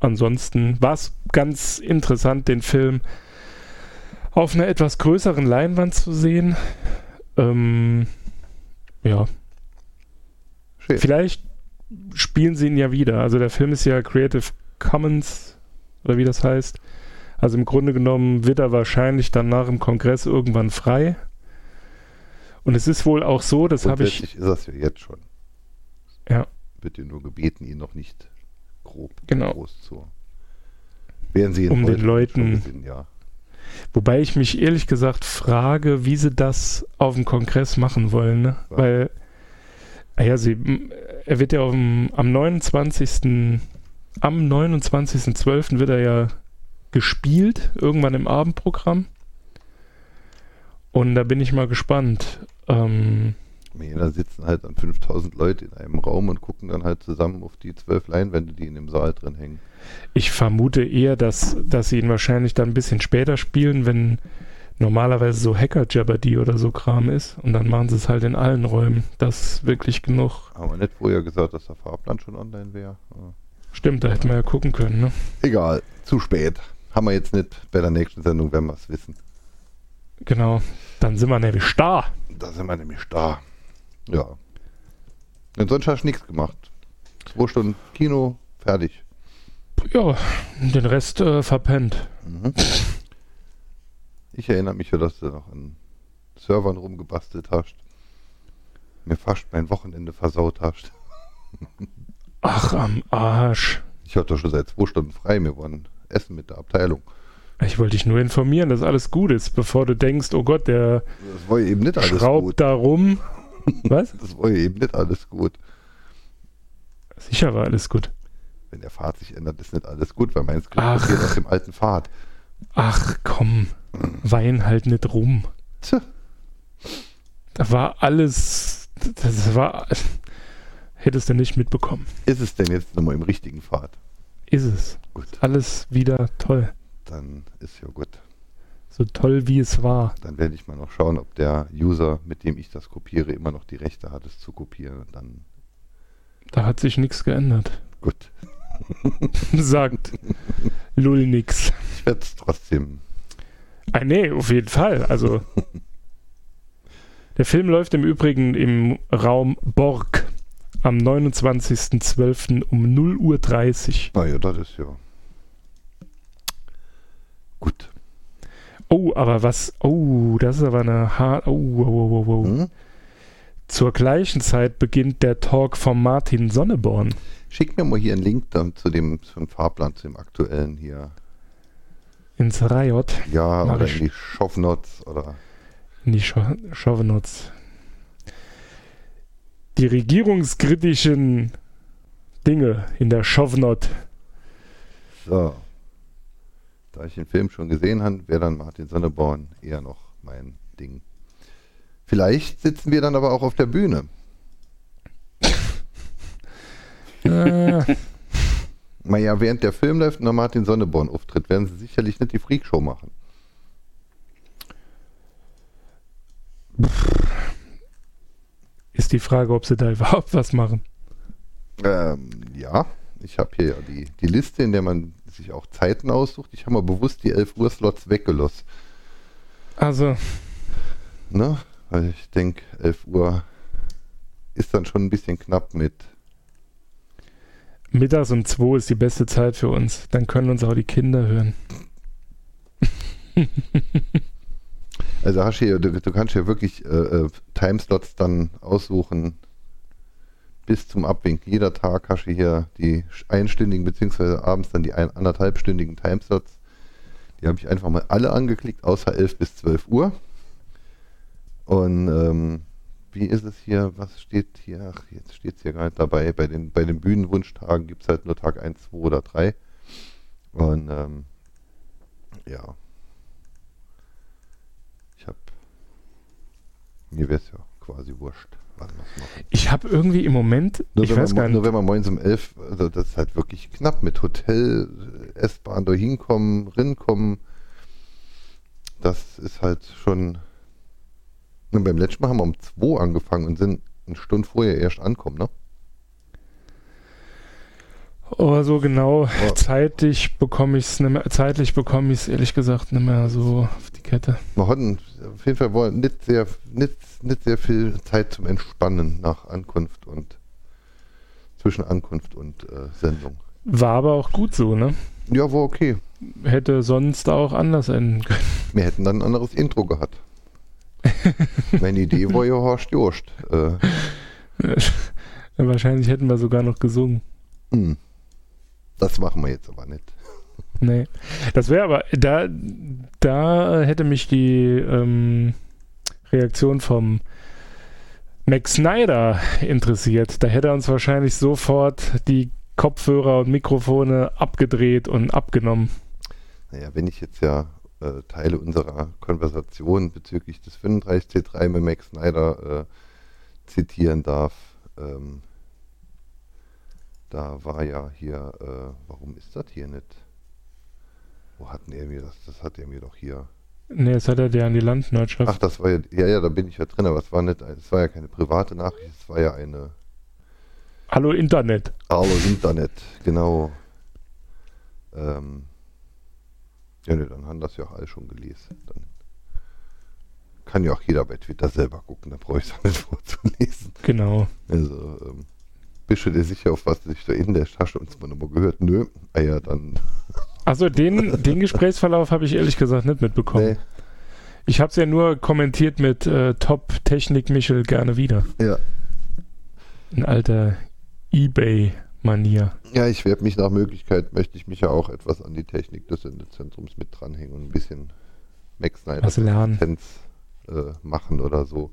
ansonsten war es ganz interessant, den Film auf einer etwas größeren Leinwand zu sehen. Ähm, ja, schön. vielleicht spielen sie ihn ja wieder. Also der Film ist ja Creative Commons oder wie das heißt. Also im Grunde genommen wird er wahrscheinlich dann nach dem Kongress irgendwann frei. Und es ist wohl auch so, das habe ich. Ist das ja jetzt schon. Ja. Wird dir nur gebeten, ihn noch nicht grob Genau. groß zu. Werden sie ihn Um den Leuten- gesehen, ja. Wobei ich mich ehrlich gesagt frage, wie sie das auf dem Kongress machen wollen, ne? Was? Weil, ah ja, sie, er wird ja auf dem, am 29. Am 29.12. wird er ja gespielt, irgendwann im Abendprogramm. Und da bin ich mal gespannt. Ähm, Da sitzen halt dann 5000 Leute in einem Raum und gucken dann halt zusammen auf die zwölf Leinwände, die in dem Saal drin hängen. ich vermute eher, dass, dass sie ihn wahrscheinlich dann ein bisschen später spielen, wenn normalerweise so Hacker Jeopardy oder so Kram ist. Und dann machen sie es halt in allen Räumen. Das ist wirklich genug. Haben wir nicht vorher gesagt, dass der Fahrplan schon online wäre? Stimmt, da hätten wir ja gucken können, ne? Egal, zu spät. Haben wir jetzt nicht. Bei der nächsten Sendung werden wir es wissen. Genau. Dann sind wir nämlich da. Da sind wir nämlich da. Ja. Und sonst hast du nichts gemacht. Zwei Stunden Kino, fertig. Ja, den Rest äh, verpennt. Mhm. Ich erinnere mich ja, dass du noch an Servern rumgebastelt hast. Mir fast mein Wochenende versaut hast. Ach, am Arsch. Ich hatte schon seit zwei Stunden frei. Wir wollen essen mit der Abteilung. Ich wollte dich nur informieren, dass alles gut ist, bevor du denkst, oh Gott, der Das war eben nicht alles schraubt gut. da rum. Was? Das war ja eben nicht alles gut. Sicher war alles gut. Wenn der Pfad sich ändert, ist nicht alles gut, weil mein Skript Ach. basiert auf dem alten Pfad. Ach komm, wein halt nicht rum. Tja, Da war alles, das war, hättest du nicht mitbekommen. ist es denn jetzt nochmal im richtigen Pfad? Ist es. Gut, Alles wieder toll. dann ist ja gut. So toll wie es war. Dann werde ich mal noch schauen, ob der User, mit dem ich das kopiere, immer noch die Rechte hat, es zu kopieren. Dann Da hat sich nichts geändert. gut. Sagt Lull nix. Ich werde es trotzdem. Ah, nee, auf jeden Fall. Also. Der Film läuft im Übrigen im Raum Borg am 29.12. um 0.30 Uhr. Naja, das ist ja. Gut. Oh, aber was. Oh, das ist aber eine hart. Oh, oh, oh, oh, oh. Hm? Zur gleichen Zeit beginnt der Talk von Martin Sonneborn. Schick mir mal hier einen Link dann zu dem, zum Fahrplan, zu dem aktuellen hier. ins Riot, Ja, Mach oder ich. in die Shownotes oder. in die Chauvenutz. Die regierungskritischen Dinge in der Chauvenot. So. Da ich den Film schon gesehen habe, wäre dann Martin Sonneborn eher noch mein Ding. Vielleicht sitzen wir dann aber auch auf der Bühne. Äh, Naja, während der Film läuft und der Martin Sonneborn auftritt, werden sie sicherlich nicht die Freakshow machen. Ist die Frage, ob sie da überhaupt was machen. Ähm, ja, ich habe hier ja die, die Liste, in der man sich auch Zeiten aussucht. Ich habe mal bewusst die 11 Uhr Slots weggelassen. Also, Ne? Weil ich denke, 11 Uhr ist dann schon ein bisschen knapp mit. mittags um 2 ist die beste Zeit für uns. Dann können uns auch die Kinder hören. Also hast du, hier, du, du kannst ja wirklich äh, äh, Timeslots dann aussuchen bis zum Abwinken. Jeder Tag hast du hier die einstündigen beziehungsweise abends dann die ein, anderthalbstündigen Timeslots. Die habe ich einfach mal alle angeklickt, außer 11 bis 12 Uhr. Und ähm, wie ist es hier? Was steht hier? Ach, jetzt steht es hier gar nicht dabei. Bei den, bei den Bühnenwunschtagen gibt es halt nur Tag 1, 2 oder 3. Und ähm, ja. Ich habe. Mir wäre es ja quasi wurscht. Ich habe irgendwie im Moment, Nur, ich weiß man, gar nur nicht, wenn man morgens um 11, also das ist halt wirklich knapp mit Hotel, S-Bahn da hinkommen, rinkommen. Das ist halt schon. Und beim letzten Mal haben wir um 2 angefangen und sind eine Stunde vorher erst ankommen, ne? oh, so genau Ja. zeitlich bekomme ich es nicht mehr, zeitlich bekomme ich es ehrlich gesagt nicht mehr so Kette. Wir hatten auf jeden Fall wohl nicht sehr, nicht, nicht sehr viel Zeit zum Entspannen nach Ankunft und zwischen Ankunft und äh, Sendung. War aber auch gut so, ne? Ja, war okay. Hätte sonst auch anders enden können. Wir hätten dann ein anderes Intro gehabt. Meine Idee war ja Horst Jost. Äh, Wahrscheinlich hätten wir sogar noch gesungen. hm. Das machen wir jetzt aber nicht. Nee. Das wäre aber, da, da hätte mich die ähm, Reaktion vom Max Snyder interessiert. Da hätte er uns wahrscheinlich sofort die Kopfhörer und Mikrofone abgedreht und abgenommen. Naja, wenn ich jetzt ja äh, Teile unserer Konversation bezüglich des 35C3 mit Max Snyder äh, zitieren darf, ähm, da war ja hier, äh, warum ist das hier nicht? Wo hatten er mir das? Das hat er mir doch hier. Nee, das hat er dir an die Landwirtschaft. Ach, das war ja, ja, ja, da bin ich ja drin, aber es war nicht, es war ja keine private Nachricht, es war ja eine Hallo Internet. Hallo Internet, genau. Ähm, ja, ne, dann haben das ja auch alle schon gelesen. Dann kann ja auch jeder bei Twitter selber gucken, da brauche ich es auch nicht vorzulesen. Genau. Also, ähm, bist du dir sicher, auf was sich da in der Tasche uns mal nochmal gehört? Nö, ah ja, dann. Also den, den Gesprächsverlauf habe ich ehrlich gesagt nicht mitbekommen. Nee, Ich habe es ja nur kommentiert mit äh, Top Technik Michel gerne wieder. ja. In alter Ebay-Manier. Ja, ich werde mich nach Möglichkeit, möchte ich mich ja auch etwas an die Technik des Sendezentrums mit dranhängen und ein bisschen Max Snyder Was lernen. Äh, machen oder so.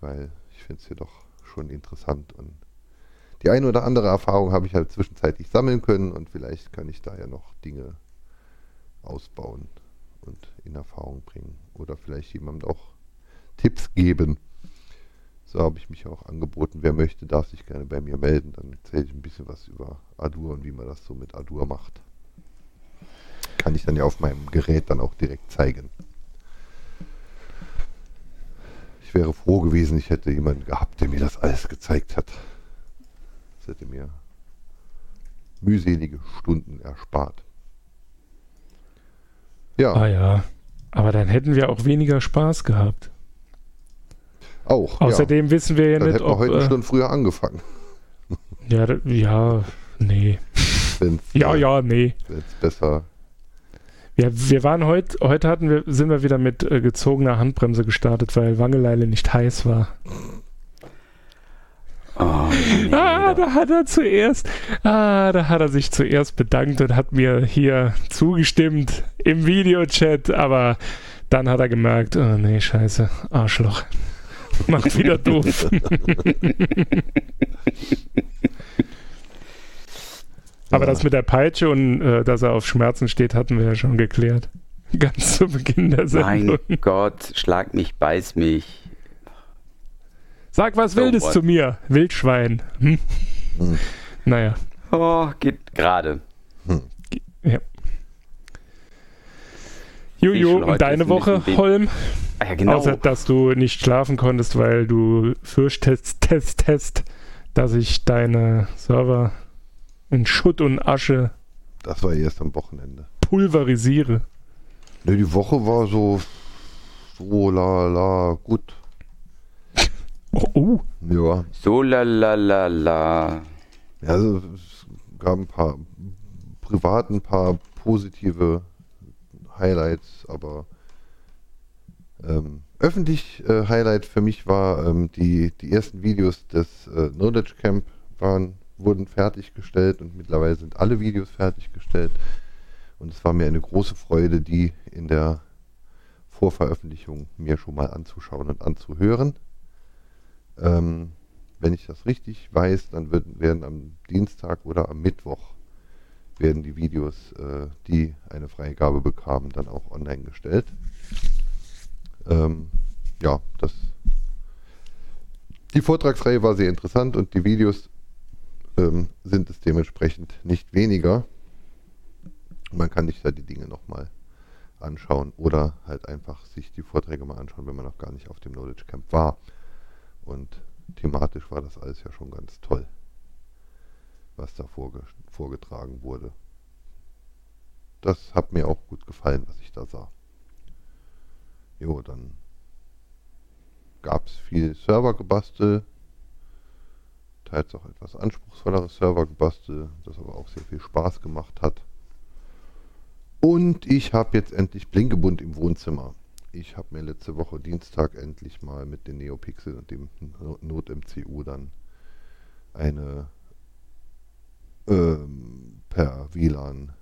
Weil ich finde es hier doch schon interessant und die eine oder andere Erfahrung habe ich halt zwischenzeitlich sammeln können und vielleicht kann ich da ja noch Dinge ausbauen und in Erfahrung bringen oder vielleicht jemandem auch Tipps geben. So habe ich mich auch angeboten. Wer möchte, darf sich gerne bei mir melden. Dann erzähle ich ein bisschen was über Adur und wie man das so mit Adur macht. Kann ich dann ja auf meinem Gerät dann auch direkt zeigen. Ich wäre froh gewesen, ich hätte jemanden gehabt, der mir das alles gezeigt hat. Das hätte mir mühselige Stunden erspart. Ja, Ah ja. Aber dann hätten wir auch weniger Spaß gehabt. auch. Außerdem wissen wir ja ja. Dann nicht, hätten wir ob. heute eine Äh, Stunde früher angefangen. ja, ja, nee. Wenn's, Ja, ja, nee. wenn's besser. Wir, wir waren heute, heute hatten wir, sind wir wieder mit äh, gezogener Handbremse gestartet, weil Wangeleile nicht heiß war. Oh, nee, Ah, da hat er zuerst, ah, da hat er sich zuerst bedankt und hat mir hier zugestimmt im Videochat, aber dann hat er gemerkt, oh nee, scheiße, Arschloch. Macht wieder doof. aber das mit der Peitsche und äh, dass er auf Schmerzen steht, hatten wir ja schon geklärt. Ganz zu Beginn der Sendung. mein Gott, schlag mich, beiß mich. Sag was So Wildes what? zu mir, Wildschwein. Hm? Hm. Naja. Oh, geht gerade. Ja. Ich Jojo, und deine Woche. Holm? Ah ja, genau. Außer, dass du nicht schlafen konntest, weil du fürchtest, test, test, dass ich deine Server in Schutt und Asche Das war erst am Wochenende. pulverisiere. Ne, die Woche war so, so la la gut. Oh, oh. Ja, So la la la la. Ja, also es gab ein paar privat ein paar positive Highlights, aber ähm, öffentlich äh, Highlight für mich war ähm, die, die ersten Videos des äh, Knowledge Camp waren, wurden fertiggestellt und mittlerweile sind alle Videos fertiggestellt. Und es war mir eine große Freude, die in der Vorveröffentlichung mir schon mal anzuschauen und anzuhören. Ähm, wenn ich das richtig weiß, dann wird, werden am Dienstag oder am Mittwoch werden die Videos, äh, die eine Freigabe bekamen, dann auch online gestellt. Ähm, ja, das. Die Vortragsreihe war sehr interessant und die Videos ähm, sind es dementsprechend nicht weniger. Man kann sich da die Dinge nochmal anschauen oder halt einfach sich die Vorträge mal anschauen, wenn man noch gar nicht auf dem Knowledge Camp war. Und thematisch war das alles ja schon ganz toll, was da vorge vorgetragen wurde. Das hat mir auch gut gefallen, was ich da sah. Jo, dann gab es viel Servergebastel, teils auch etwas anspruchsvolleres Servergebastel, das aber auch sehr viel Spaß gemacht hat. Und ich habe jetzt endlich Blinkebund im Wohnzimmer. Ich habe mir letzte Woche Dienstag endlich mal mit den Neopixel und dem Not-MCU dann eine ähm, per WLAN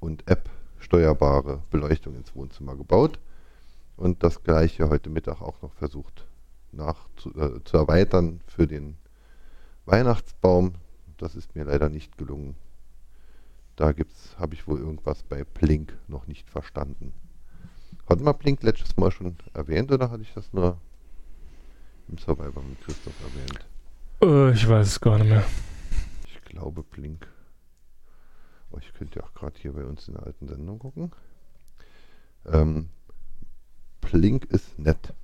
und App steuerbare Beleuchtung ins Wohnzimmer gebaut und das gleiche heute Mittag auch noch versucht nach, zu, äh, zu erweitern für den Weihnachtsbaum. Das ist mir leider nicht gelungen. Da habe ich wohl irgendwas bei Plink noch nicht verstanden. Hatten wir Blink letztes Mal schon erwähnt oder hatte ich das nur im Survivor mit Christoph erwähnt? Äh, ich weiß es gar nicht mehr. Ich glaube Blink. Oh, ich könnte ja auch gerade hier bei uns in der alten Sendung gucken. Ähm, Blink ist nett.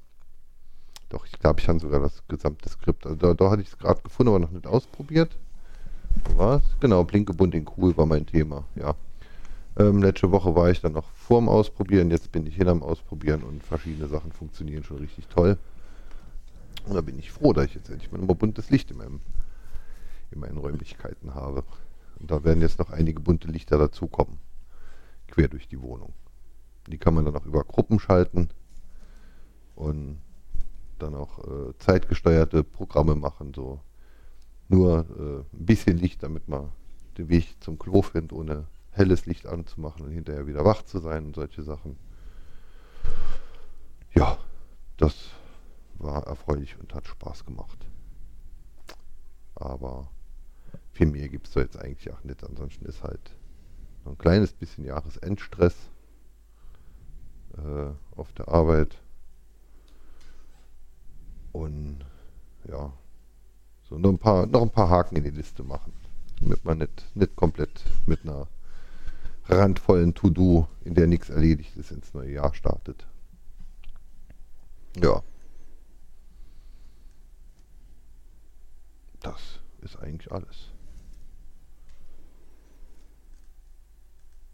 Doch, ich glaube, ich habe sogar das gesamte Skript. Also da, da hatte ich es gerade gefunden, aber noch nicht ausprobiert. Wo war es? Genau, Blinkebunding cool war mein Thema, ja. Ähm, letzte Woche war ich dann noch vorm Ausprobieren, jetzt bin ich hin am Ausprobieren und verschiedene Sachen funktionieren schon richtig toll. Und da bin ich froh, dass ich jetzt endlich mal ein buntes Licht in, meinem, in meinen Räumlichkeiten habe. Und da werden jetzt noch einige bunte Lichter dazukommen. Quer durch die Wohnung. Die kann man dann auch über Gruppen schalten und dann auch äh, zeitgesteuerte Programme machen. So nur äh, ein bisschen Licht, damit man den Weg zum Klo findet, ohne helles Licht anzumachen und hinterher wieder wach zu sein und solche Sachen. Ja, das war erfreulich und hat Spaß gemacht. Aber viel mehr gibt es da jetzt eigentlich auch nicht. Ansonsten ist halt ein kleines bisschen Jahresendstress äh, auf der Arbeit. Und ja, so noch ein paar, noch ein paar Haken in die Liste machen. Damit man nicht, nicht komplett mit einer randvollen To-Do, in der nichts erledigt ist, ins neue Jahr startet. Ja. Das ist eigentlich alles.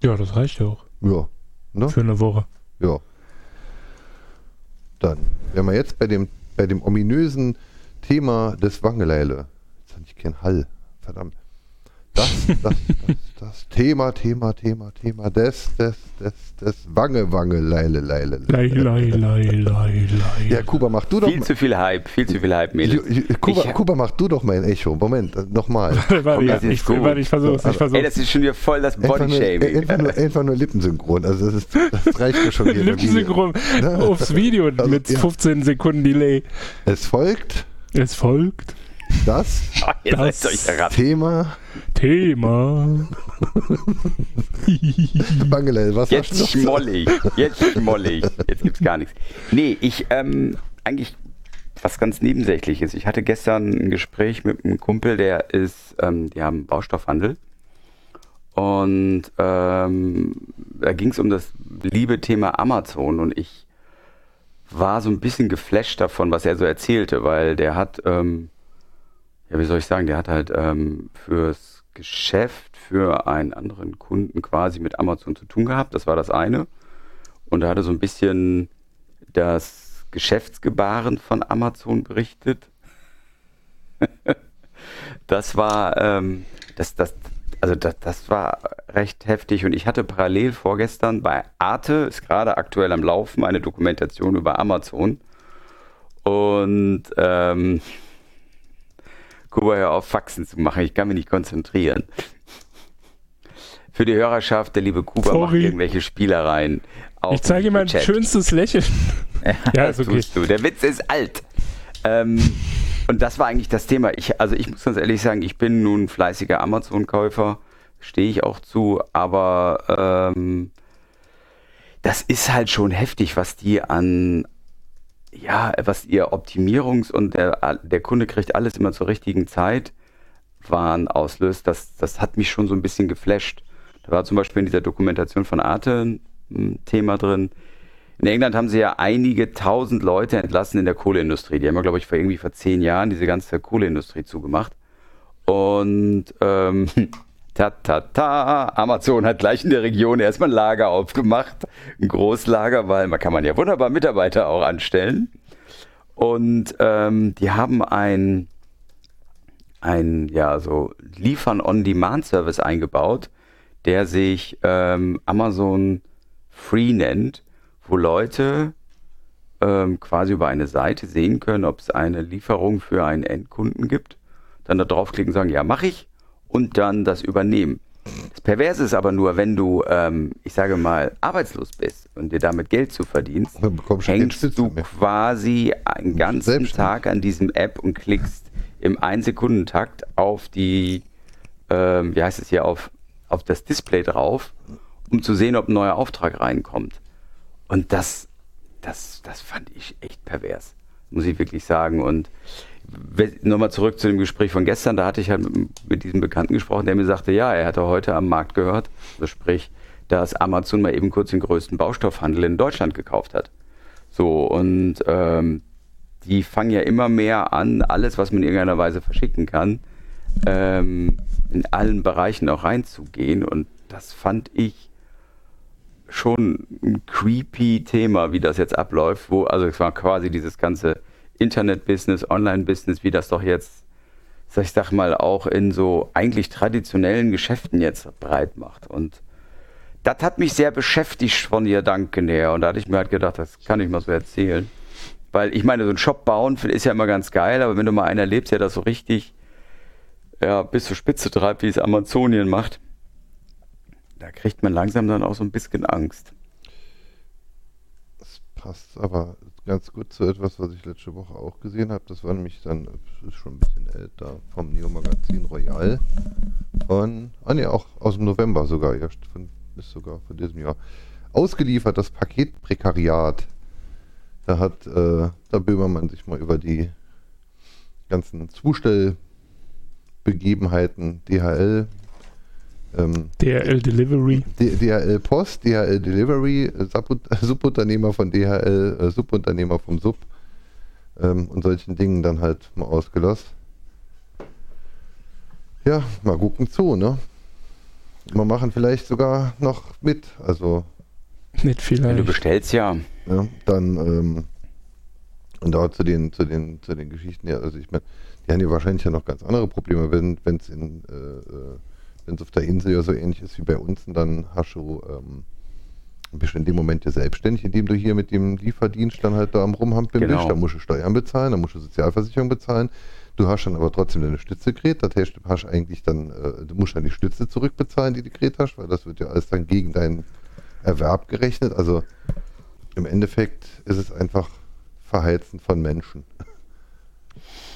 Ja, das reicht ja auch. Ja. Ne? Für eine Woche. Ja. Dann, wenn wir jetzt bei dem, bei dem ominösen Thema des Wangeleile. Jetzt habe ich keinen Hall. Verdammt. Das, das, das, das Thema, Thema, Thema, Thema des, des, des, des Wange, Wange, Leile, Leile, Lei, lei, lei, lei, lei. Ja, Kuba, mach du doch Viel zu viel Hype, viel zu viel Hype, Mädels. Kuba, Ich- Kuba, mach du doch mal ein Echo. Moment, nochmal. Warte, ja, das ist ich, warte, ich versuch's, ich versuch's. Ey, das ist schon wieder voll das nur, äh, Bodyshaming. einfach, nur, einfach nur Lippensynchron. Also das, ist, das reicht mir schon Video. Lippensynchron Ja. aufs Video Also, mit ja. 15 Sekunden Delay. Es folgt Es folgt das Oh, ihr das- seid euch herab. Thema Thema. Wangeleile. Was Jetzt hast schmollig. Jetzt schmollig. Jetzt gibt's gar nichts. Nee, ich, ähm, eigentlich was ganz Nebensächliches. Ich hatte gestern ein Gespräch mit einem Kumpel, der ist, ähm, die haben Baustoffhandel. Und ähm, da ging es um das liebe Thema Amazon und ich war so ein bisschen geflasht davon, was er so erzählte, weil der hat, ähm, ja, wie soll ich sagen, der hat halt ähm, fürs Geschäft für einen anderen Kunden quasi mit Amazon zu tun gehabt. Das war das eine. Und er hatte so ein bisschen das Geschäftsgebaren von Amazon berichtet. das war, ähm, das, das, also das, das war recht heftig. Und ich hatte parallel vorgestern bei Arte, ist gerade aktuell am Laufen, eine Dokumentation über Amazon. Und ähm, Kuba, hör auf, Faxen zu machen. Ich kann mich nicht konzentrieren. Für die Hörerschaft, der liebe Kuba macht Sorry. irgendwelche Spielereien. auf Ich zeige ihm mein Chat. schönstes Lächeln. Ja, ist Das okay. tust du. Der Witz ist alt. Ähm, und das war eigentlich das Thema. Ich, also ich muss ganz ehrlich sagen, ich bin nun fleißiger Amazon-Käufer, stehe ich auch zu, aber ähm, das ist halt schon heftig, was die an, ja, was ihr Optimierungs- und der, der Kunde kriegt alles immer zur richtigen Zeit Wahn auslöst. Das, das hat mich schon so ein bisschen geflasht. Da war zum Beispiel in dieser Dokumentation von Arte ein Thema drin. In England haben sie ja einige tausend Leute entlassen in der Kohleindustrie. Die haben ja, glaube ich, vor irgendwie vor zehn Jahren diese ganze Kohleindustrie zugemacht. Und ähm, ta ta ta, Amazon hat gleich in der Region erstmal ein Lager aufgemacht, ein Großlager, weil man kann man ja wunderbar Mitarbeiter auch anstellen. Und ähm, die haben ein, ein ja so Liefern-on-Demand-Service eingebaut, der sich ähm, Amazon Free nennt, wo Leute ähm, quasi über eine Seite sehen können, ob es eine Lieferung für einen Endkunden gibt, dann da draufklicken sagen, ja, mache ich und dann das übernehmen. Das Perverse ist aber nur, wenn du, ähm, ich sage mal, arbeitslos bist und dir damit Geld zu verdienst, hängst du mehr. quasi einen ganzen. Tag an diesem App und klickst im 1-Sekundentakt auf die, ähm, wie heißt es hier, auf, auf das Display drauf, um zu sehen, ob ein neuer Auftrag reinkommt. Und das, das, das fand ich echt pervers, muss ich wirklich sagen. Und nochmal zurück zu dem Gespräch von gestern, da hatte ich halt mit, diesem Bekannten gesprochen, der mir sagte, ja, er hatte heute am Markt gehört, also sprich, dass Amazon mal eben kurz den größten Baustoffhandel in Deutschland gekauft hat. So, und ähm, die fangen ja immer mehr an, alles, was man in irgendeiner Weise verschicken kann, ähm, in allen Bereichen auch reinzugehen. Und das fand ich schon ein creepy Thema, wie das jetzt abläuft, wo, also es war quasi dieses ganze Internet-Business, Online-Business, wie das doch jetzt, sag ich sag mal, auch in so eigentlich traditionellen Geschäften jetzt breit macht. Und das hat mich sehr beschäftigt von ihr Danken her. Und da hatte ich mir halt gedacht, das kann ich mal so erzählen. Weil ich meine, so ein Shop bauen ist ja immer ganz geil, aber wenn du mal einen erlebst, der das so richtig ja, bis zur Spitze treibt, wie es Amazonien macht, da kriegt man langsam dann auch so ein bisschen Angst. Das passt aber ganz gut zu etwas, was ich letzte Woche auch gesehen habe. Das war nämlich dann, ist schon ein bisschen älter, vom Neo-Magazin Royal. Von, ah ne, auch aus dem November sogar, ja, von, ist sogar von diesem Jahr. Ausgeliefert, das Paketprekariat. Da hat äh, der Böhmermann sich mal über die ganzen Zustellbegebenheiten DHL, ähm, DRL Delivery. DHL Post, DHL Delivery, äh, Subunternehmer von DHL, äh, Subunternehmer vom Sub ähm, und solchen Dingen dann halt mal ausgelost. Ja, mal gucken zu, ne? Mal machen vielleicht sogar noch mit. Also, Nicht Wenn du vielleicht. bestellst, ja. ja, dann ähm, und da zu den, zu den, zu den Geschichten, ja, also ich meine, die haben ja wahrscheinlich ja noch ganz andere Probleme, wenn es in äh, äh, wenn es auf der Insel ja so ähnlich ist wie bei uns, und dann hast du ähm, bist du in dem Moment ja selbstständig, indem du hier mit dem Lieferdienst dann halt da am Rumhampeln Genau. bist. Da musst du Steuern bezahlen, da musst du Sozialversicherung bezahlen. Du hast dann aber trotzdem deine Stütze gekriegt. Das heißt, du hast eigentlich dann, äh, du musst dann die Stütze zurückbezahlen, die du gekriegt hast, weil das wird ja alles dann gegen deinen Erwerb gerechnet. Also im Endeffekt ist es einfach Verheizen von Menschen.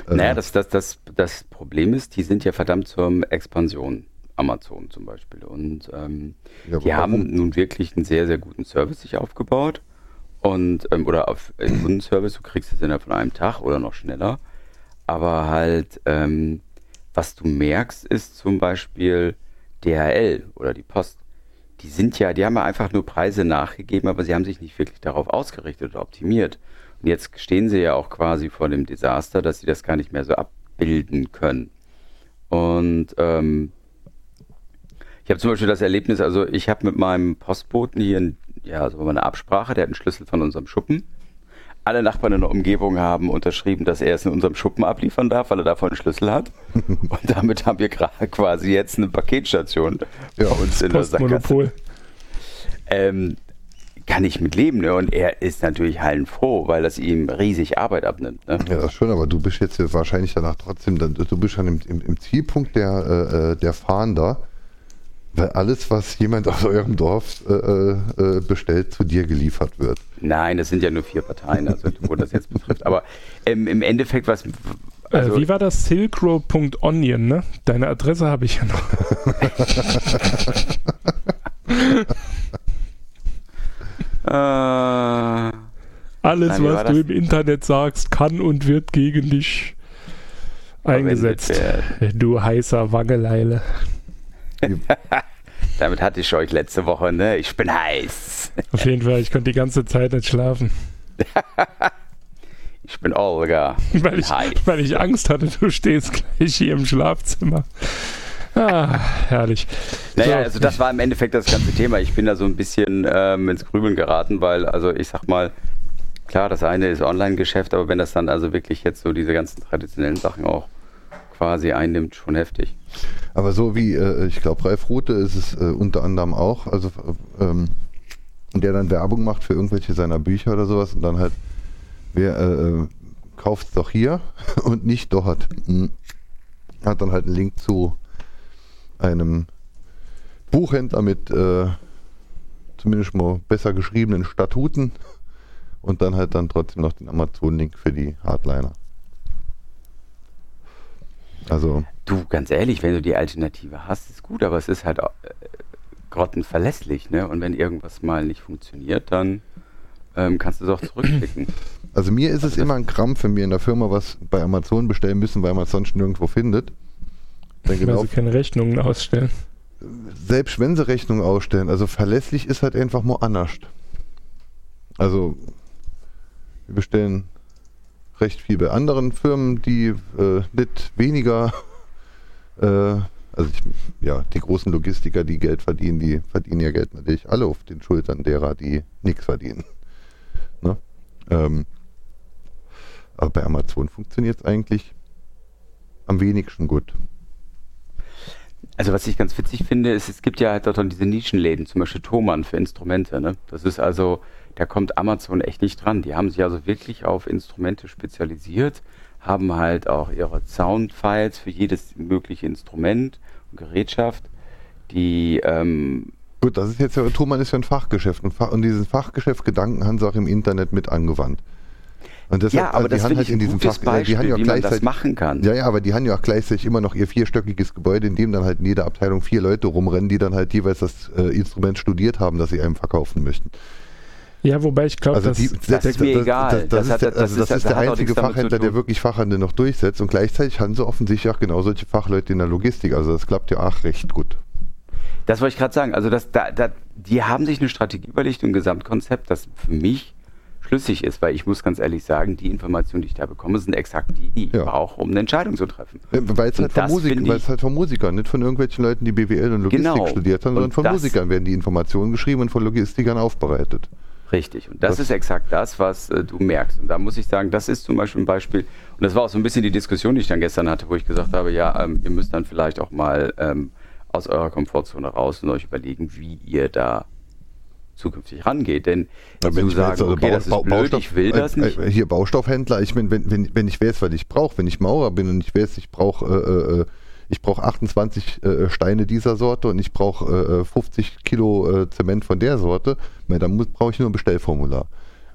Also, Naja, das, das, das, das Problem ist, die sind ja verdammt zur Expansion. Amazon zum Beispiel. Und ähm, ja, die haben nun wirklich einen sehr, sehr guten Service sich aufgebaut. Und, ähm, oder auf äh, Kundenservice, du kriegst es innerhalb von einem Tag oder noch schneller. Aber halt, ähm, was du merkst, ist zum Beispiel DHL oder die Post. Die sind ja, die haben ja einfach nur Preise nachgegeben, aber sie haben sich nicht wirklich darauf ausgerichtet oder optimiert. Und jetzt stehen sie ja auch quasi vor dem Desaster, dass sie das gar nicht mehr so abbilden können. Und ähm, ich habe zum Beispiel das Erlebnis, also ich habe mit meinem Postboten hier ein, ja, so eine Absprache, der hat einen Schlüssel von unserem Schuppen. Alle Nachbarn in der Umgebung haben unterschrieben, dass er es in unserem Schuppen abliefern darf, weil er davon einen Schlüssel hat. Und damit haben wir gerade quasi jetzt eine Paketstation bei Ja, uns in der Sackgasse. Postmonopol. Ähm, kann ich mit leben, ne? Und er ist natürlich hallenfroh, weil das ihm riesig Arbeit abnimmt. Ne? Ja, das ist schon, aber du bist jetzt wahrscheinlich danach trotzdem, du bist schon im, im, im Zielpunkt der, äh, äh, der Fahnder, weil alles, was jemand aus eurem Dorf äh, äh, bestellt, zu dir geliefert wird. Nein, das sind ja nur vier Parteien, also wo das jetzt betrifft. Aber ähm, im Endeffekt, was. Also, äh, wie war das? Silkroad.onion, ne? Deine Adresse habe ich ja noch. äh, Alles, Nein, was du im Internet sagst, kann und wird gegen dich eingesetzt. Du heißer Wangeleile. Damit hatte ich euch letzte Woche, ne? Ich bin heiß. Auf jeden Fall, ich konnte die ganze Zeit nicht schlafen. Ich bin Olga. Ich Weil bin ich, heiß. weil ich Angst hatte, du stehst gleich hier im Schlafzimmer. Ah, herrlich. Naja, So. also das war im Endeffekt das ganze Thema. Ich bin da so ein bisschen ähm, ins Grübeln geraten, weil, also ich sag mal, klar, das eine ist Online-Geschäft, aber wenn das dann also wirklich jetzt so diese ganzen traditionellen Sachen auch quasi einnimmt, schon heftig. Aber so wie, äh, ich glaube, Ralf Rute ist es äh, unter anderem auch, also äh, ähm, der dann Werbung macht für irgendwelche seiner Bücher oder sowas und dann halt, wer äh, kauft es doch hier und nicht dort. Hm. Hat dann halt einen Link zu einem Buchhändler mit äh, zumindest mal besser geschriebenen Statuten und dann halt dann trotzdem noch den Amazon-Link für die Hardliner. Also. Du, ganz ehrlich, wenn du die Alternative hast, ist gut, aber es ist halt äh, grottenverlässlich, ne? Und wenn irgendwas mal nicht funktioniert, dann ähm, kannst du es auch zurückschicken. Also mir ist es immer ein Krampf, wenn wir in der Firma was bei Amazon bestellen müssen, weil man es sonst nirgendwo findet. Dann genau, weil sie keine Rechnungen ausstellen. Selbst wenn sie Rechnungen ausstellen, also verlässlich ist halt einfach nur anders. Also wir bestellen recht viel bei anderen Firmen, die äh, nicht weniger, äh, also ich, ja, die großen Logistiker, die Geld verdienen, die verdienen ja Geld natürlich alle auf den Schultern derer, die nichts verdienen. Ne? Ähm, aber bei Amazon funktioniert es eigentlich am wenigsten gut. Also was ich ganz witzig finde, ist, es gibt ja halt dort diese Nischenläden, zum Beispiel Thomann für Instrumente. Ne? Das ist also, da kommt Amazon echt nicht dran. Die haben sich also wirklich auf Instrumente spezialisiert, haben halt auch ihre Soundfiles für jedes mögliche Instrument und Gerätschaft. Die ähm, Gut, das ist jetzt ja, Thomann ist ja ein Fachgeschäft und, Fach, und diesen Fachgeschäft-Gedanken haben sie auch im Internet mit angewandt. Und deshalb, ja, aber also das haben halt in diesem Fach, Beispiel, die haben ja auch wie man das machen kann. Ja, ja, aber die haben ja auch gleichzeitig immer noch ihr vierstöckiges Gebäude, in dem dann halt in jeder Abteilung vier Leute rumrennen, die dann halt jeweils das äh, Instrument studiert haben, das sie einem verkaufen möchten. Ja, wobei ich glaube, also das, das, ist mir egal. Das, das, das, ist, das ist der einzige Fachhändler, der wirklich Fachhandel noch durchsetzt und gleichzeitig haben sie offensichtlich auch genau solche Fachleute in der Logistik. Also das klappt ja auch recht gut. Das wollte ich gerade sagen. Also das, da, da, die haben sich eine Strategie überlegt, ein Gesamtkonzept, das für mich schlüssig ist, weil ich muss ganz ehrlich sagen, die Informationen, die ich da bekomme, sind exakt die, die ja. ich brauche, um eine Entscheidung zu treffen. Weil es halt, von Musik, halt von Musikern, nicht von irgendwelchen Leuten, die BWL und Logistik genau. studiert haben, sondern von Musikern werden die Informationen geschrieben und von Logistikern aufbereitet. Richtig. Und das, das, ist exakt das, was äh, du merkst. Und da muss ich sagen, das ist zum Beispiel ein Beispiel, und das war auch so ein bisschen die Diskussion, die ich dann gestern hatte, wo ich gesagt habe, ja, ähm, ihr müsst dann vielleicht auch mal ähm, aus eurer Komfortzone raus und euch überlegen, wie ihr da zukünftig rangeht. Denn ja, wenn zu sagen, also okay, das ist blöd, ich will das nicht. Äh, hier Baustoffhändler, ich meine, wenn, wenn, wenn ich weiß, was ich brauche, wenn ich Maurer bin und ich weiß, ich brauche äh, äh, ich brauche 28 äh, Steine dieser Sorte und ich brauche äh, 50 Kilo äh, Zement von der Sorte, dann brauche ich nur ein Bestellformular.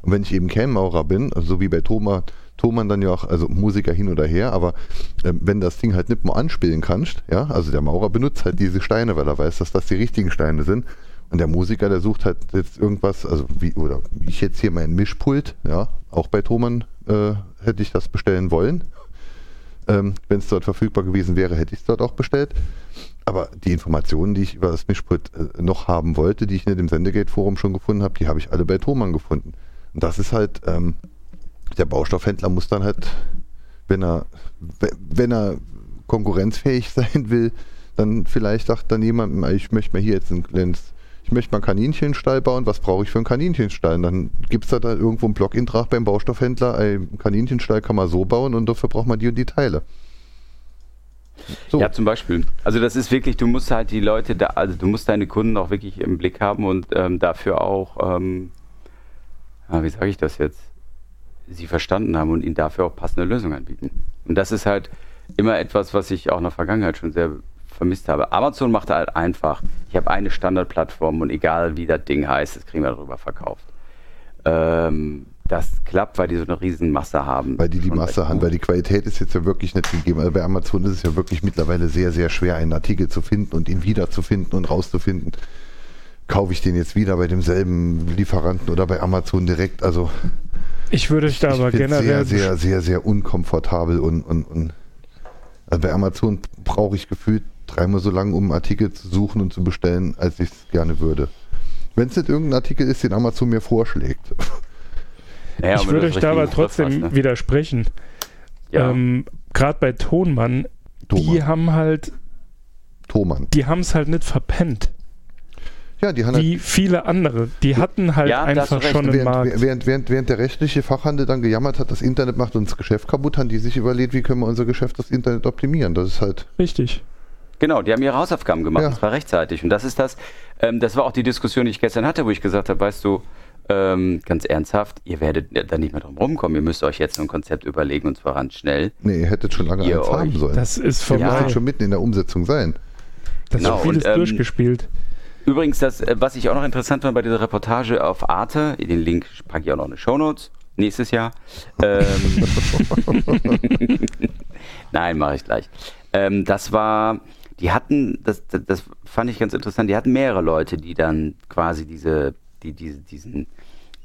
Und wenn ich eben kein Maurer bin, also so wie bei Thomas, Thomann dann ja auch, also Musiker hin oder her, aber äh, wenn das Ding halt nicht mal anspielen kannst, ja, also der Maurer benutzt halt diese Steine, weil er weiß, dass das die richtigen Steine sind. Und der Musiker, der sucht halt jetzt irgendwas, also wie, oder ich jetzt hier mein Mischpult, ja, auch bei Thomann äh, hätte ich das bestellen wollen. Ähm, Wenn es dort verfügbar gewesen wäre, hätte ich es dort auch bestellt. Aber die Informationen, die ich über das Mischpult äh, noch haben wollte, die ich in dem Sendegate-Forum schon gefunden habe, die habe ich alle bei Thomann gefunden. Und das ist halt, ähm, der Baustoffhändler muss dann halt, wenn er, wenn er konkurrenzfähig sein will, dann vielleicht sagt dann jemand, ich möchte mir hier jetzt ein kleines ich möchte mal einen Kaninchenstall bauen, was brauche ich für einen Kaninchenstall? Und dann gibt es da, da irgendwo einen Blog-Intrag beim Baustoffhändler, ein Kaninchenstall kann man so bauen und dafür braucht man die und die Teile. So. Ja, zum Beispiel. Also das ist wirklich, du musst halt die Leute da, also du musst deine Kunden auch wirklich im Blick haben und ähm, dafür auch, ähm, wie sage ich das jetzt, sie verstanden haben und ihnen dafür auch passende Lösungen anbieten. Und das ist halt immer etwas, was ich auch in der Vergangenheit schon sehr vermisst habe. Amazon macht halt einfach, ich habe eine Standardplattform und egal wie das Ding heißt, das kriegen wir darüber verkauft. Ähm, das klappt, weil die so eine riesen Masse haben. Weil die die Masse haben, weil die Qualität ist jetzt ja wirklich nicht gegeben. Also bei Amazon ist es ja wirklich mittlerweile sehr, sehr schwer, einen Artikel zu finden und ihn wiederzufinden und rauszufinden. Kaufe ich den jetzt wieder bei demselben Lieferanten oder bei Amazon direkt? Also ich würde ich da aber generell sehr, sehr, sehr, sehr unkomfortabel und, und, und also bei Amazon brauche ich gefühlt dreimal so lange, um einen Artikel zu suchen und zu bestellen, als ich es gerne würde. Wenn es nicht irgendein Artikel ist, den Amazon mir vorschlägt. Naja, ich würde euch da aber trotzdem hast, ne? widersprechen. Ja. Ähm, Gerade bei Tonmann, Thomann. die haben halt. Thomann. Die haben es halt nicht verpennt. Ja, die haben Wie halt, viele andere. Die hatten halt ja, einfach schon einen während, Markt. Während, während, während der rechtliche Fachhandel dann gejammert hat, das Internet macht uns Geschäft kaputt, haben die sich überlegt, wie können wir unser Geschäft das Internet optimieren. Das ist halt. Richtig. Genau, die haben ihre Hausaufgaben gemacht. Ja. Das war rechtzeitig. Und das ist das, ähm, das war auch die Diskussion, die ich gestern hatte, wo ich gesagt habe, weißt du, ähm, ganz ernsthaft, ihr werdet da nicht mehr drum rumkommen. Ihr müsst euch jetzt ein Konzept überlegen und zwar ganz schnell. Nee, ihr hättet schon lange Ihr eins haben sollen. Das ist ihr vorbei. müsstet schon mitten in der Umsetzung sein. das Genau, Spiel und, ist ähm, durchgespielt. Übrigens, das, äh, was ich auch noch interessant fand bei dieser Reportage auf Arte, den Link packe ich auch noch in die Shownotes, nächstes Jahr. Ähm, Nein, mache ich gleich. Ähm, das war, die hatten, das, das, das fand ich ganz interessant, die hatten mehrere Leute, die dann quasi diese, die, diese, diesen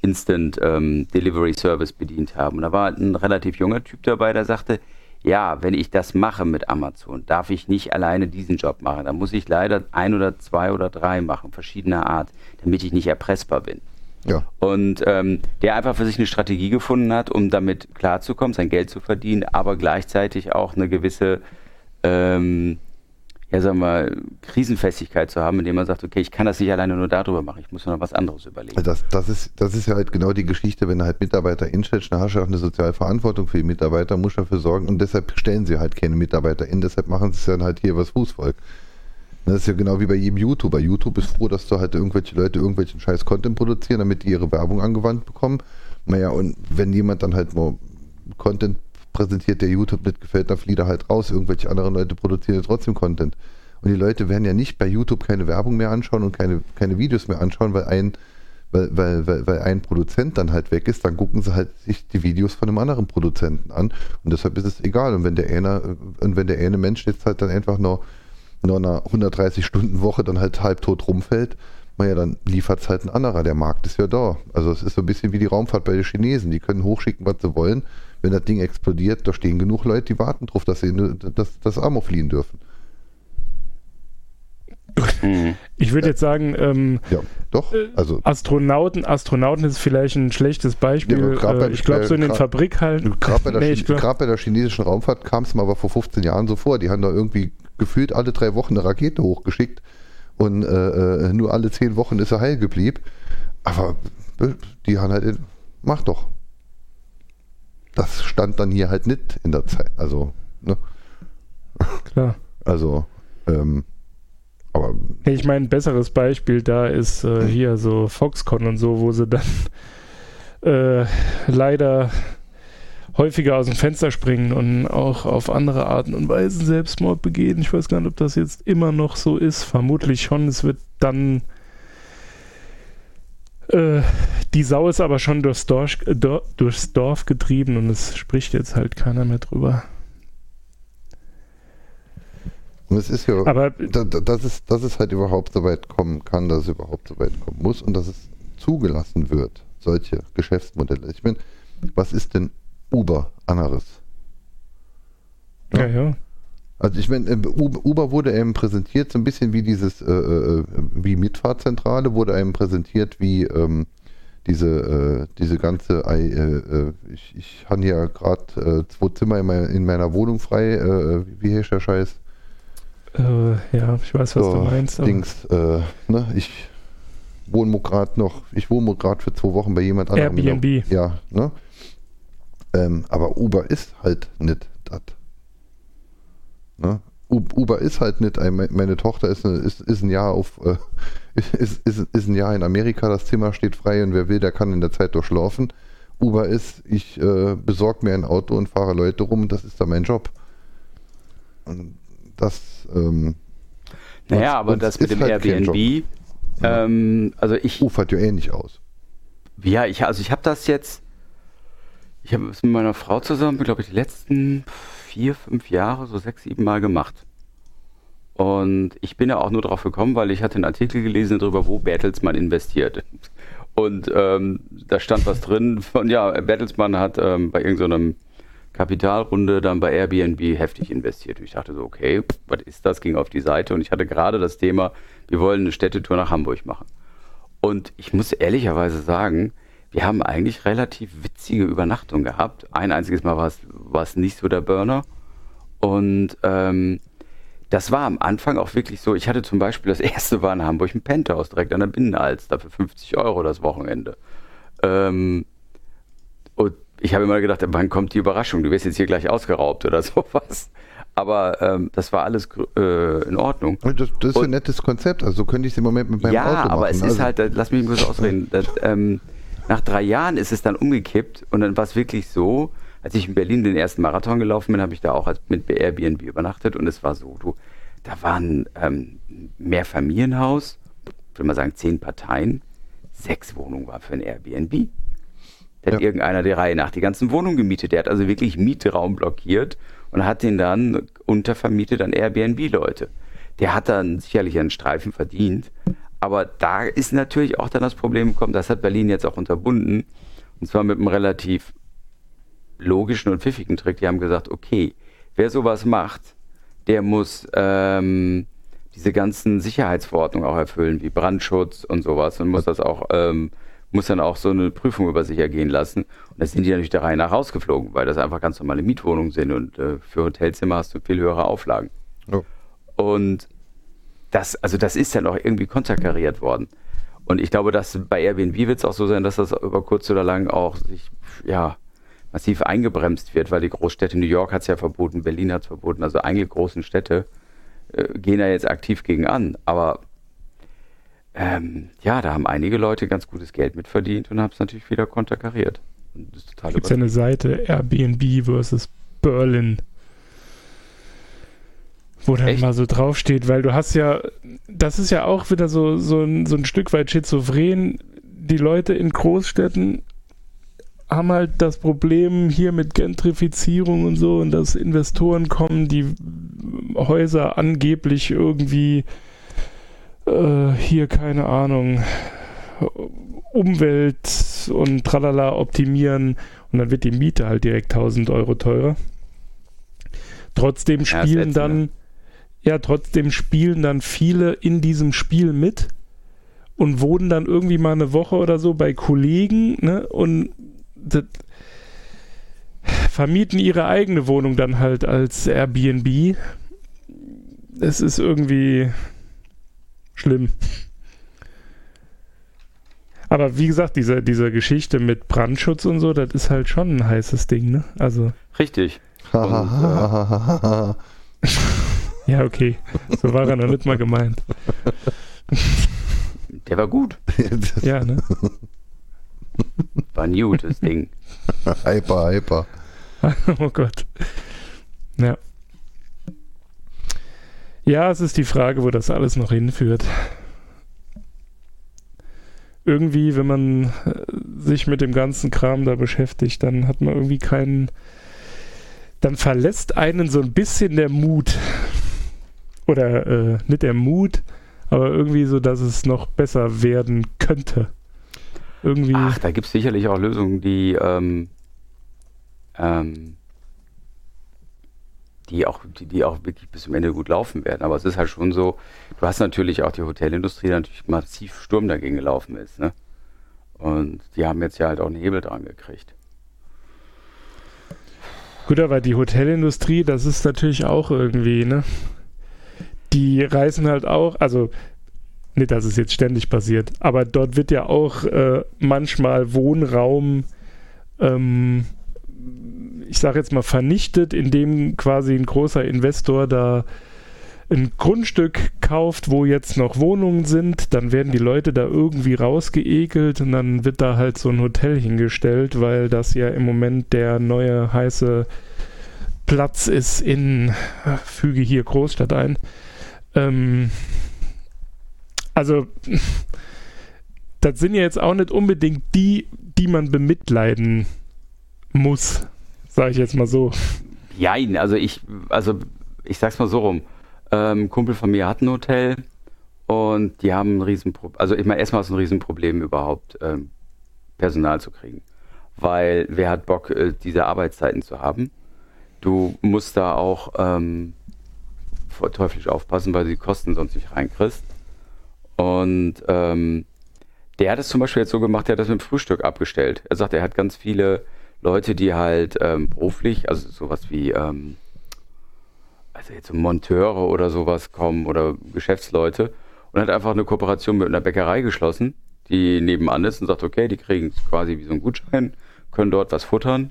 Instant ähm, Delivery Service bedient haben. Und da war ein relativ junger Typ dabei, der sagte, ja, wenn ich das mache mit Amazon, darf ich nicht alleine diesen Job machen. Da muss ich leider ein oder zwei oder drei machen, verschiedener Art, damit ich nicht erpressbar bin. Ja. Und ähm, der einfach für sich eine Strategie gefunden hat, um damit klarzukommen, sein Geld zu verdienen, aber gleichzeitig auch eine gewisse, ähm, ja sagen wir mal, Krisenfestigkeit zu haben, indem man sagt, okay, ich kann das nicht alleine nur darüber machen, ich muss mir noch was anderes überlegen. Das, das, ist, das ist ja halt genau die Geschichte, wenn du halt Mitarbeiter instellst, dann hast du auch eine soziale Verantwortung für die Mitarbeiter, musst dafür sorgen und deshalb stellen sie halt keine Mitarbeiter in, deshalb machen sie es dann halt hier übers Fußvolk. Das ist ja genau wie bei jedem YouTuber. YouTube ist froh, dass da halt irgendwelche Leute irgendwelchen scheiß Content produzieren, damit die ihre Werbung angewandt bekommen. Naja, und wenn jemand dann halt mal Content präsentiert, der YouTube nicht gefällt, dann flieht er halt raus. Irgendwelche anderen Leute produzieren trotzdem Content. Und die Leute werden ja nicht bei YouTube keine Werbung mehr anschauen und keine, keine Videos mehr anschauen, weil ein, weil, weil, weil, weil ein Produzent dann halt weg ist, dann gucken sie halt sich die Videos von einem anderen Produzenten an. Und deshalb ist es egal. Und wenn der eine, und wenn der eine Mensch jetzt halt dann einfach noch nach einer 130-Stunden-Woche dann halt halbtot rumfällt, naja, dann liefert es halt ein anderer. Der Markt ist ja da. Also es ist so ein bisschen wie die Raumfahrt bei den Chinesen. Die können hochschicken, was sie wollen. Wenn das Ding explodiert, da stehen genug Leute, die warten drauf, dass sie das, das Arm fliehen dürfen. Mhm. Ich würde jetzt sagen, ähm, Ja, doch. Also Astronauten, Astronauten ist vielleicht ein schlechtes Beispiel. Ja, äh, ich glaube, so in den äh, Fabrikhallen. Gerade bei, der Nee, glaub- bei der chinesischen Raumfahrt kam es mir aber vor 15 Jahren so vor. Die haben da irgendwie gefühlt alle drei Wochen eine Rakete hochgeschickt und äh, äh, nur alle zehn Wochen ist er heil geblieben. Aber äh, die haben halt, mach doch. Das stand dann hier halt nicht in der Zeit. Also, ne? Klar. Also, ähm, aber Ich meine, ein besseres Beispiel da ist äh, hier so Foxconn und so, wo sie dann äh, leider häufiger aus dem Fenster springen und auch auf andere Arten und Weisen Selbstmord begehen. Ich weiß gar nicht, ob das jetzt immer noch so ist. Vermutlich schon. Es wird dann. Äh, die Sau ist aber schon durchs Dorf, Dor- durchs Dorf getrieben und es spricht jetzt halt keiner mehr drüber. und es ist ja. Aber da, da, dass, es, dass es halt überhaupt so weit kommen kann, dass es überhaupt so weit kommen muss und dass es zugelassen wird, solche Geschäftsmodelle. Ich meine, was ist denn Uber anderes? ja, ja. Also ich meine, äh, Uber wurde einem präsentiert, so ein bisschen wie dieses, äh, äh, wie Mitfahrzentrale, wurde einem präsentiert wie ähm, diese, äh, diese ganze, äh, äh, ich, ich habe ja gerade äh, zwei Zimmer in, meiner- in meiner Wohnung frei, äh, wie heißt der Scheiß? Äh, ja, ich weiß, was So, du meinst. Dings, äh, ne, ich wohne gerade noch, ich wohne gerade für zwei Wochen bei jemand anderem. Airbnb. Ja, ne? Ähm, aber Uber ist halt nicht. Ne? Uber ist halt nicht, ein, me- meine Tochter ist, eine, ist, ist ein Jahr auf, äh, ist, ist, ist ein Jahr in Amerika, das Zimmer steht frei und wer will, der kann in der Zeit durchlaufen. Uber ist, ich äh, besorge mir ein Auto und fahre Leute rum das ist dann mein Job. Und das, ähm, Naja, aber das mit dem halt. Airbnb, ähm, also ich, ufert ja ähnlich aus. Ja, ich, also ich habe das jetzt, ich habe es mit meiner Frau zusammen, glaube ich, die letzten vier, fünf Jahre, so sechs, sieben Mal gemacht. Und ich bin ja auch nur drauf gekommen, weil ich hatte einen Artikel gelesen darüber, wo Bertelsmann investiert. Und ähm, da stand was drin von, ja, Bertelsmann hat ähm, bei irgendeinem Kapitalrunde dann bei Airbnb heftig investiert. Und ich dachte so, okay, was ist das? Ging auf die Seite und ich hatte gerade das Thema, wir wollen eine Städtetour nach Hamburg machen. Und ich muss ehrlicherweise sagen, wir haben eigentlich relativ witzige Übernachtungen gehabt. Ein einziges Mal war es, nicht so der Burner. Und ähm, das war am Anfang auch wirklich so. Ich hatte zum Beispiel das erste war in Hamburg ein Penthouse direkt an der Binnenalster für 50 Euro das Wochenende. Ähm, und ich habe immer gedacht, wann kommt die Überraschung? Du wirst jetzt hier gleich ausgeraubt oder sowas. aber ähm, das war alles äh, in Ordnung. Das, das ist Und- ein nettes Konzept, also so könnte ich es im Moment mit meinem ja, Auto machen. aber es ist also, halt, äh, lass mich kurz ausreden. Das, ähm, nach drei Jahren ist es dann umgekippt und dann war es wirklich so, als ich in Berlin den ersten Marathon gelaufen bin, habe ich da auch mit Airbnb übernachtet und es war so, du, da waren ähm, mehr Familienhaus, ich würde mal sagen zehn Parteien, sechs Wohnungen war für ein Airbnb. Da hat Ja. irgendeiner der Reihe nach die ganzen Wohnungen gemietet. Der hat also wirklich Mietraum blockiert und hat den dann untervermietet an Airbnb-Leute. Der hat dann sicherlich einen Streifen verdient. Aber da ist natürlich auch dann das Problem gekommen, das hat Berlin jetzt auch unterbunden. Und zwar mit einem relativ logischen und pfiffigen Trick. Die haben gesagt, okay, wer sowas macht, der muss ähm, diese ganzen Sicherheitsverordnungen auch erfüllen, wie Brandschutz und sowas und muss das auch, ähm, muss dann auch so eine Prüfung über sich ergehen lassen. Und da sind die natürlich der Reihe nach rausgeflogen, weil das einfach ganz normale Mietwohnungen sind und äh, für Hotelzimmer hast du viel höhere Auflagen. Oh. Und das, also das ist dann auch irgendwie konterkariert worden. Und ich glaube, dass bei Airbnb wird es auch so sein, dass das über kurz oder lang auch sich, ja, massiv eingebremst wird, weil die Großstädte, New York hat es ja verboten, Berlin hat es verboten, also einige großen Städte äh, gehen da jetzt aktiv gegen an. Aber ähm, ja, da haben einige Leute ganz gutes Geld mitverdient und haben es natürlich wieder konterkariert. Total Gibt es ja eine Seite Airbnb versus Berlin. Wo dann Echt? mal so draufsteht, weil du hast ja, das ist ja auch wieder so, so, ein, so ein Stück weit schizophren. Die Leute in Großstädten haben halt das Problem hier mit Gentrifizierung und so und dass Investoren kommen, die Häuser angeblich irgendwie äh, hier, keine Ahnung, Umwelt und tralala optimieren und dann wird die Miete halt direkt 1000 Euro teurer. Trotzdem Ja, spielen ätzend, dann? Ja, trotzdem spielen dann viele in diesem Spiel mit und wohnen dann irgendwie mal eine Woche oder so bei Kollegen, ne, und das, vermieten ihre eigene Wohnung dann halt als Airbnb. Es ist irgendwie schlimm. Aber wie gesagt, diese, diese Geschichte mit Brandschutz und so, das ist halt schon ein heißes Ding, ne? Also, Richtig. Hahaha. ja, okay. So war er noch nicht mal gemeint. Der war gut. Ja, ne? War new, das Ding. hyper, hyper. oh Gott. Ja. Ja, es ist die Frage, wo das alles noch hinführt. Irgendwie, wenn man äh, sich mit dem ganzen Kram da beschäftigt, dann hat man irgendwie keinen. Dann verlässt einen so ein bisschen der Mut. Oder äh, nicht der Mut, aber irgendwie so, dass es noch besser werden könnte. Irgendwie. Ach, da gibt es sicherlich auch Lösungen, die, ähm, ähm, die, auch, die, die auch wirklich bis zum Ende gut laufen werden. Aber es ist halt schon so, du hast natürlich auch die Hotelindustrie, die natürlich massiv Sturm dagegen gelaufen ist. Ne? Und die haben jetzt ja halt auch einen Hebel dran gekriegt. Gut, aber die Hotelindustrie, das ist natürlich auch irgendwie, ne? Die reißen halt auch, also nicht, dass es jetzt ständig passiert, aber dort wird ja auch äh, manchmal Wohnraum, ähm, ich sage jetzt mal, vernichtet, indem quasi ein großer Investor da ein Grundstück kauft, wo jetzt noch Wohnungen sind, dann werden die Leute da irgendwie rausgeekelt und dann wird da halt so ein Hotel hingestellt, weil das ja im Moment der neue heiße Platz ist in, äh, füge hier Großstadt ein. Ähm, also, das sind ja jetzt auch nicht unbedingt die, die man bemitleiden muss, sage ich jetzt mal so. Jein, also ich, also ich sag's mal so rum. Ähm, Kumpel von mir hat ein Hotel und die haben ein Riesenproblem. Also ich meine, erstmal ist ein Riesenproblem überhaupt ähm, Personal zu kriegen. Weil wer hat Bock, äh, diese Arbeitszeiten zu haben? Du musst da auch ähm, teuflisch aufpassen, weil du die Kosten sonst nicht reinkriegst. Und ähm, der hat es zum Beispiel jetzt so gemacht, der hat das mit dem Frühstück abgestellt. Er sagt, er hat ganz viele Leute, die halt ähm, beruflich, also sowas wie, ähm, also jetzt so Monteure oder sowas kommen oder Geschäftsleute und hat einfach eine Kooperation mit einer Bäckerei geschlossen, die nebenan ist und sagt, okay, die kriegen quasi wie so einen Gutschein, können dort was futtern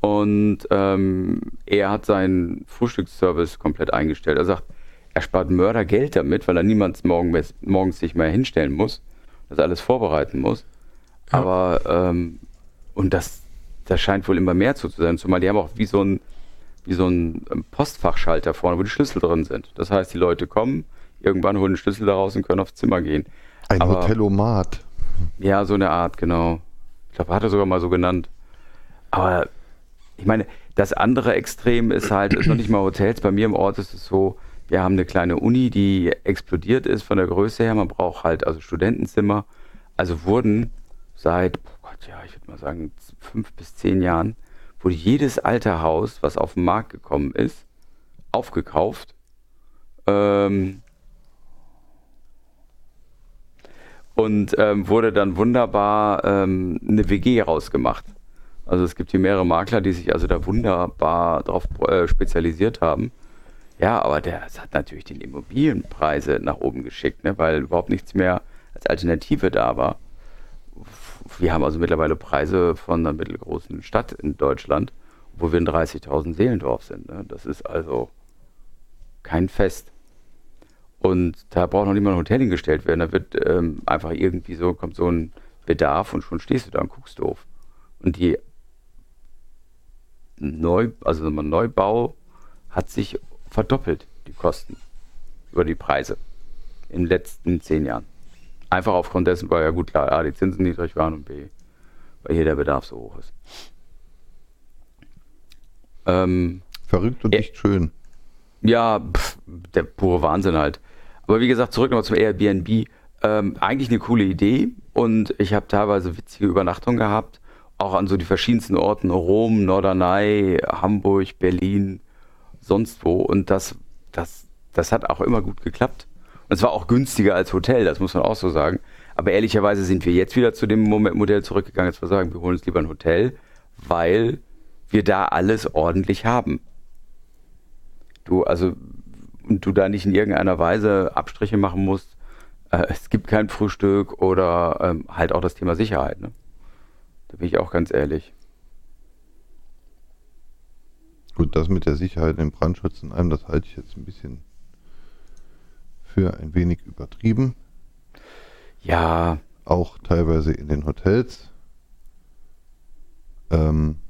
Und ähm, er hat seinen Frühstücksservice komplett eingestellt. Er sagt, er spart Mördergeld damit, weil er niemals morgen, morgens sich mehr hinstellen muss, das alles vorbereiten muss. Ja. Aber, ähm, und das, das scheint wohl immer mehr zu sein, zumal die haben auch wie so ein, wie so ein ähm, Postfachschalter vorne, wo die Schlüssel drin sind. Das heißt, die Leute kommen, irgendwann holen den Schlüssel daraus und können aufs Zimmer gehen. Ein Aber, Hotelomat. Ja, so eine Art, genau. Ich glaube, hat er sogar mal so genannt. Aber ich meine, das andere Extrem ist halt, ist noch nicht mal Hotels. Bei mir im Ort ist es so, wir haben eine kleine Uni, die explodiert ist von der Größe her. Man braucht halt also Studentenzimmer. Also wurden seit, oh Gott, ja, ich würde mal sagen, fünf bis zehn Jahren, wurde jedes alte Haus, was auf den Markt gekommen ist, aufgekauft. Ähm, und ähm, wurde dann wunderbar ähm, eine WG rausgemacht. Also es gibt hier mehrere Makler, die sich also da wunderbar darauf äh, spezialisiert haben. Ja, aber der hat natürlich die Immobilienpreise nach oben geschickt, ne, weil überhaupt nichts mehr als Alternative da war. Wir haben also mittlerweile Preise von einer mittelgroßen Stadt in Deutschland, wo wir ein 30.000 Seelendorf sind. Ne? Das ist also kein Fest. Und da braucht noch niemand ein Hotel hingestellt werden. Da wird ähm, einfach irgendwie so, kommt so ein Bedarf und schon stehst du da und guckst doof. Und die Neu, also ein Neubau hat sich verdoppelt, die Kosten über die Preise in den letzten zehn Jahren. Einfach aufgrund dessen, weil ja gut klar, A, die Zinsen niedrig waren und B, weil hier der Bedarf so hoch ist. Ähm, Verrückt und nicht schön. Ja, pff, der pure Wahnsinn halt. Aber wie gesagt, zurück nochmal zum Airbnb. Ähm, eigentlich eine coole Idee und ich habe teilweise witzige Übernachtungen gehabt auch an so die verschiedensten Orten, Rom, Norderney, Hamburg, Berlin, sonst wo. Und das, das, das hat auch immer gut geklappt. Und es war auch günstiger als Hotel, das muss man auch so sagen. Aber ehrlicherweise sind wir jetzt wieder zu dem Modell zurückgegangen, dass wir sagen, wir holen uns lieber ein Hotel, weil wir da alles ordentlich haben. Du, also, und du da nicht in irgendeiner Weise Abstriche machen musst. Äh, es gibt kein Frühstück oder ähm, halt auch das Thema Sicherheit. Ne? Da bin ich auch ganz ehrlich. Gut, das mit der Sicherheit im Brandschutz in allem, das halte ich jetzt ein bisschen für ein wenig übertrieben. Ja. Auch teilweise in den Hotels. Ähm,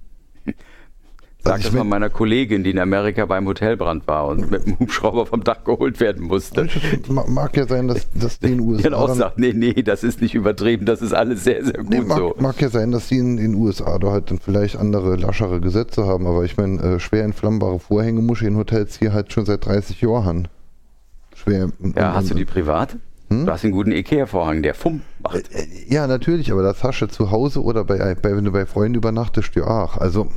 Sag das mal meiner Kollegin, die in Amerika beim Hotelbrand war und mit dem Hubschrauber vom Dach geholt werden musste. Mag ja sein, dass, dass die in den USA. Genau sagt, nee, nee, das ist nicht übertrieben, das ist alles sehr, sehr gut nee, mag, so. Mag ja sein, dass die in den USA da halt dann vielleicht andere, laschere Gesetze haben, aber ich meine, äh, schwer entflammbare Vorhänge muss ich in Hotels hier halt schon seit 30 Jahren. Schwer. Ja, hast du die privat? Hm? Du hast einen guten Ikea-Vorhang, der Fumm macht. Äh, äh, ja, natürlich, aber das hast du zu Hause oder bei, bei, wenn du bei Freunden übernachtest, ja auch. Also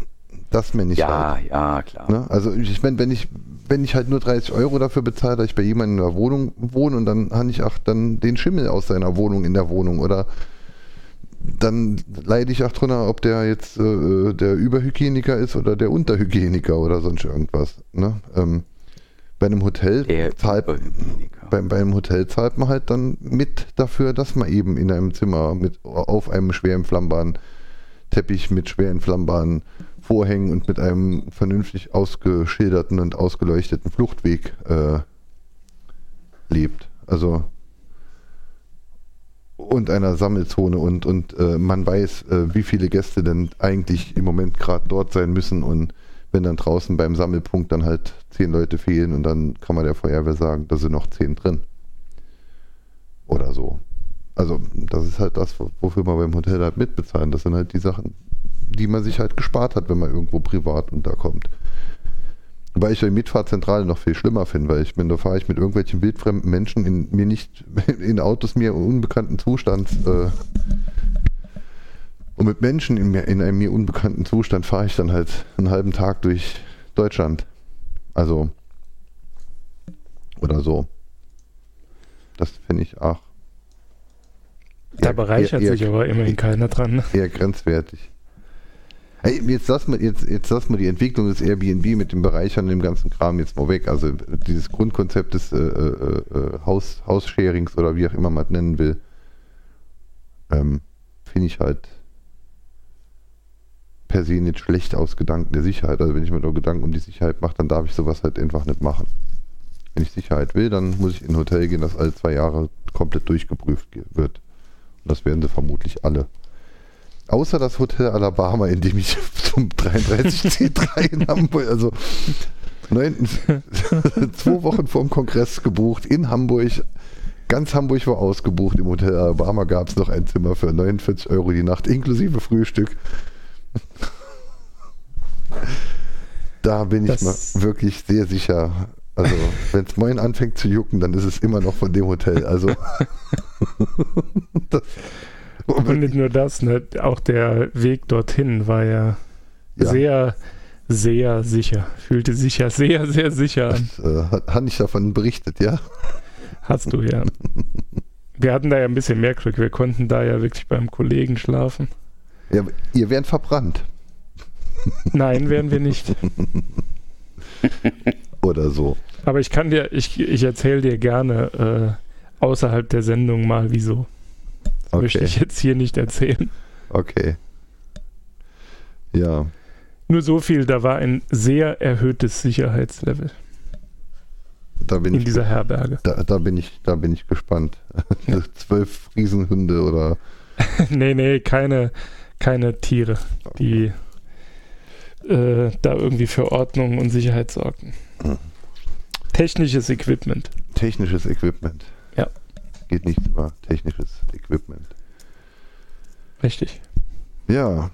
das meine ich Ja, halt. ja, klar. Ne? Also ich meine, wenn ich, wenn ich halt nur 30 Euro dafür bezahle, dass ich bei jemandem in der Wohnung wohne und dann habe ich auch dann den Schimmel aus seiner Wohnung in der Wohnung oder dann leide ich auch drunter, ob der jetzt äh, der Überhygieniker ist oder der Unterhygieniker oder sonst irgendwas. Ne? Ähm, bei einem Hotel zahlt, bei, bei, einem Hotel zahlt man halt dann mit dafür, dass man eben in einem Zimmer mit auf einem schwer entflammbaren Teppich mit schwer entflammbaren Vorhängen und mit einem vernünftig ausgeschilderten und ausgeleuchteten Fluchtweg äh, lebt. Also und einer Sammelzone und, und äh, man weiß, äh, wie viele Gäste denn eigentlich im Moment gerade dort sein müssen und wenn dann draußen beim Sammelpunkt dann halt zehn Leute fehlen und dann kann man der Feuerwehr sagen, da sind noch zehn drin. Oder so. Also das ist halt das, wofür man beim Hotel halt mitbezahlen. Das sind halt die Sachen, die man sich halt gespart hat, wenn man irgendwo privat unterkommt. Weil ich die Mitfahrzentrale noch viel schlimmer finde, weil ich bin, da fahre ich mit irgendwelchen wildfremden Menschen in mir nicht, in Autos mir unbekannten Zustand äh, und mit Menschen in, mir, in einem mir unbekannten Zustand fahre ich dann halt einen halben Tag durch Deutschland. Also oder so. Das finde ich auch. Da bereichert eher, sich aber immerhin keiner dran. Ne? Eher grenzwertig. Jetzt lass mal, jetzt, jetzt lass mal die Entwicklung des Airbnb mit dem Bereichern und dem ganzen Kram jetzt mal weg. Also dieses Grundkonzept des äh, äh, äh, Haus, Haussharings oder wie auch immer man es nennen will, ähm, finde ich halt per se nicht schlecht aus Gedanken der Sicherheit. Also wenn ich mir da Gedanken um die Sicherheit mache, dann darf ich sowas halt einfach nicht machen. Wenn ich Sicherheit will, dann muss ich in ein Hotel gehen, das alle zwei Jahre komplett durchgeprüft wird. Und das werden sie vermutlich alle. Außer das Hotel Alabama, in dem ich zum 33C3 in Hamburg, also neun, zwei Wochen vor dem Kongress gebucht in Hamburg. Ganz Hamburg war ausgebucht. Im Hotel Alabama gab es noch ein Zimmer für 49 Euro die Nacht, inklusive Frühstück. Da bin ich mal wirklich sehr sicher. Also, wenn es morgen anfängt zu jucken, dann ist es immer noch von dem Hotel. Also. das, Und nicht nur das, ne? auch der Weg dorthin war ja, Ja. sehr, sehr sicher. Fühlte sich ja sehr, sehr sicher an. äh, hat, hat nicht davon berichtet, ja? Hast du ja. Wir hatten da ja ein bisschen mehr Glück. Wir konnten da ja wirklich beim Kollegen schlafen. ja ihr werdet verbrannt. Nein, wären wir nicht. Oder so. Aber ich kann dir, ich, ich erzähle dir gerne äh, außerhalb der Sendung mal wieso. Das möchte Okay. ich jetzt hier nicht erzählen. Okay. Ja. Nur so viel, da war ein sehr erhöhtes Sicherheitslevel Da bin in ich dieser Herberge. Da, da bin ich, da bin ich gespannt. Zwölf Riesenhunde oder nee, nee, keine, keine Tiere, die äh, da irgendwie für Ordnung und Sicherheit sorgten. Mhm. Technisches Equipment. technisches Equipment. Geht nichts über technisches Equipment. Richtig. Ja.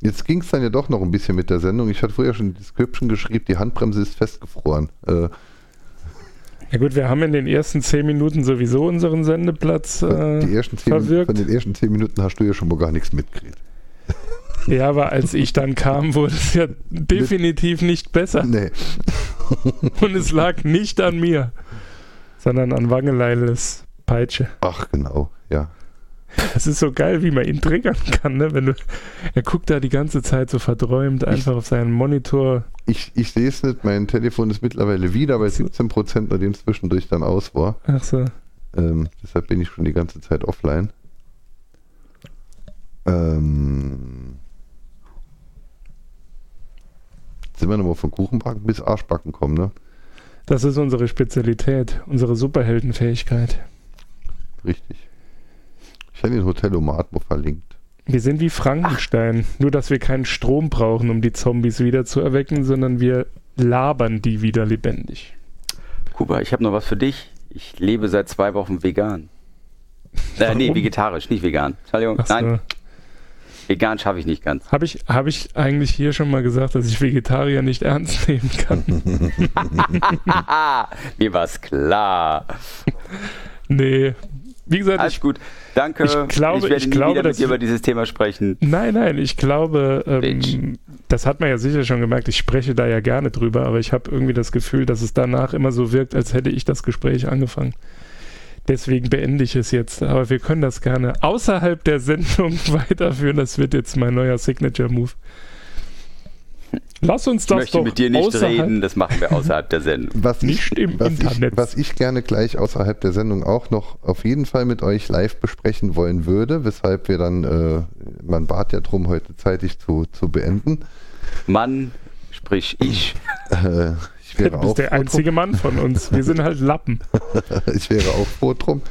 Jetzt ging es dann ja doch noch ein bisschen mit der Sendung. Ich hatte vorher schon die Description geschrieben, die Handbremse ist festgefroren. Äh, Ja gut, wir haben in den ersten zehn Minuten sowieso unseren Sendeplatz. Äh, die ersten zehn, verwirkt. von den ersten zehn Minuten hast du ja schon mal gar nichts mitgekriegt. ja, aber als ich dann kam, wurde es ja definitiv nicht besser. Nee. Und es lag nicht an mir, sondern an Wangeleiles Peitsche. Ach, genau, ja. Es ist so geil, wie man ihn triggern kann, ne? Wenn du, er guckt da die ganze Zeit so verträumt einfach auf seinen Monitor. Ich, ich sehe es nicht, mein Telefon ist mittlerweile wieder bei 17%, nachdem es zwischendurch dann aus war. Ach so. Ähm, deshalb bin ich schon die ganze Zeit offline. Ähm, sind wir nochmal von Kuchenbacken bis Arschbacken kommen, ne? Das ist unsere Spezialität, unsere Superheldenfähigkeit. Richtig. Ich habe den Hotelomat mal verlinkt. Wir sind wie Frankenstein, nur dass wir keinen Strom brauchen, um die Zombies wieder zu erwecken, sondern wir labern die wieder lebendig. Kuba, ich habe noch was für dich. Ich lebe seit zwei Wochen vegan. Äh, nee, vegetarisch, nicht vegan. Entschuldigung, Ach so. Vegan schaffe ich nicht ganz. Habe ich, hab ich eigentlich hier schon mal gesagt, dass ich Vegetarier nicht ernst nehmen kann? Mir war's klar. nee. Wie gesagt, Alles ich, gut. Danke. ich glaube- werde ich glaube, dass mit dir wir- über dieses Thema sprechen. nein, nein, ich glaube, ähm, das hat man ja sicher schon gemerkt, ich spreche da ja gerne drüber, aber ich habe irgendwie das Gefühl, dass es danach immer so wirkt, als hätte ich das Gespräch angefangen. Deswegen beende ich es jetzt. Aber wir können das gerne außerhalb der Sendung weiterführen. Das wird jetzt mein neuer Signature-Move. Lass uns Ich das möchte doch mit dir nicht außerhalb reden, das machen wir außerhalb der Sendung. Was Nicht ich, im was Internet. Ich, was ich gerne gleich außerhalb der Sendung auch noch auf jeden Fall mit euch live besprechen wollen würde, weshalb wir dann, äh, man bat ja drum, heute zeitig zu, zu beenden. Mann, sprich ich. Äh, ich Du wäre auch bist der froh drum. einzige Mann von uns. Wir sind halt Lappen. Ich wäre auch froh drum.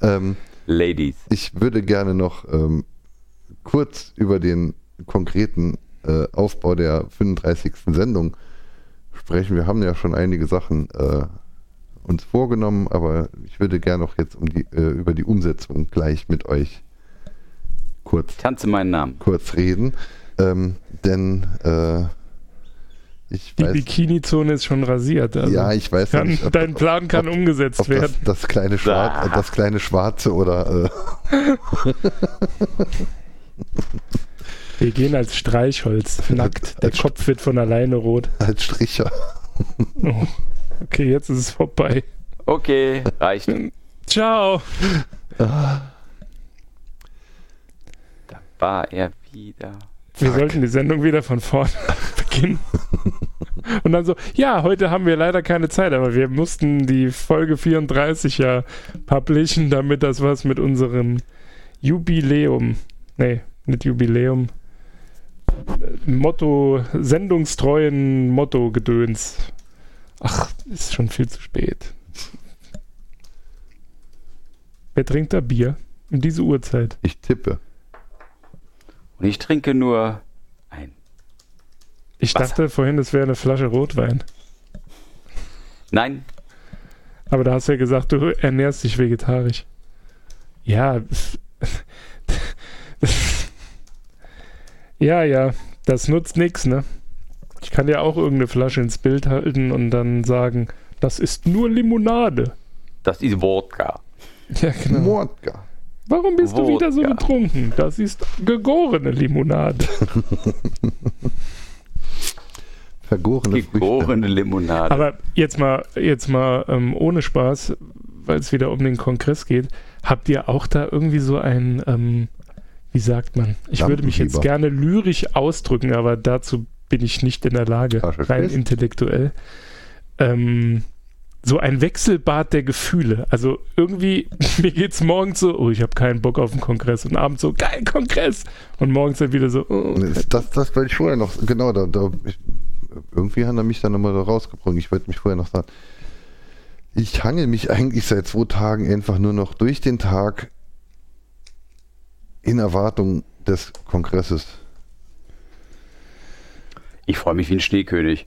Ähm, Ladies. ich würde gerne noch ähm, kurz über den konkreten äh, Aufbau der 35. Sendung sprechen. Wir haben ja schon einige Sachen äh, uns vorgenommen, aber ich würde gerne noch jetzt um die, äh, über die Umsetzung gleich mit euch kurz, Tanze meinen Namen. kurz reden. Ähm, denn äh, ich Die Bikini-Zone ist schon rasiert. Also ja, ich weiß kann, nicht, ob, dein Plan kann ob- umgesetzt ob werden. das, das, kleine Schwar Ah. das kleine Schwarze oder äh, Wir gehen als Streichholz, nackt. Der Als- Kopf wird von alleine rot. als Stricher. Oh. Okay, jetzt ist es vorbei. Okay, reicht. Ciao. Da war er wieder. Wir Fuck. sollten die Sendung wieder von vorne beginnen. Und dann so, ja, heute haben wir leider keine Zeit, aber wir mussten die Folge 34 ja publishen, damit das was mit unserem Jubiläum, nee, nicht Jubiläum, Motto, sendungstreuen Motto-Gedöns. Ach, ist schon viel zu spät. Wer trinkt da Bier? Um diese Uhrzeit. Ich tippe. Und ich trinke nur. Ich Wasser. dachte vorhin, es wäre eine Flasche Rotwein. Nein, Aber da hast du ja gesagt, du ernährst dich vegetarisch. Ja. ja, ja. Das nutzt nichts, ne? Ich kann ja auch irgendeine Flasche ins Bild halten und dann sagen, das ist nur Limonade. das ist Wodka. Ja, genau. Mordka. Warum bist du wieder so Wodka. betrunken? Das ist gegorene Limonade. Vergorene. Gegorene Limonade. Aber jetzt mal, jetzt mal ähm, ohne Spaß, weil es wieder um den Kongress geht. Habt ihr auch da irgendwie so ein, ähm, wie sagt man? Ich würde mich jetzt gerne lyrisch ausdrücken, aber dazu bin ich nicht in der Lage, rein intellektuell. Ähm, so ein Wechselbad der Gefühle. Also irgendwie, mir geht's morgens so, oh, ich habe keinen Bock auf den Kongress und abends so, geil, Kongress. Und morgens dann wieder so, oh, Das, das wollte ich vorher noch, genau, da, da ich, irgendwie hat er mich dann nochmal da rausgebrungen. Ich wollte mich vorher noch sagen. Ich hangel mich eigentlich seit zwei Tagen einfach nur noch durch den Tag in Erwartung des Kongresses. ich freue mich wie ein Schneekönig.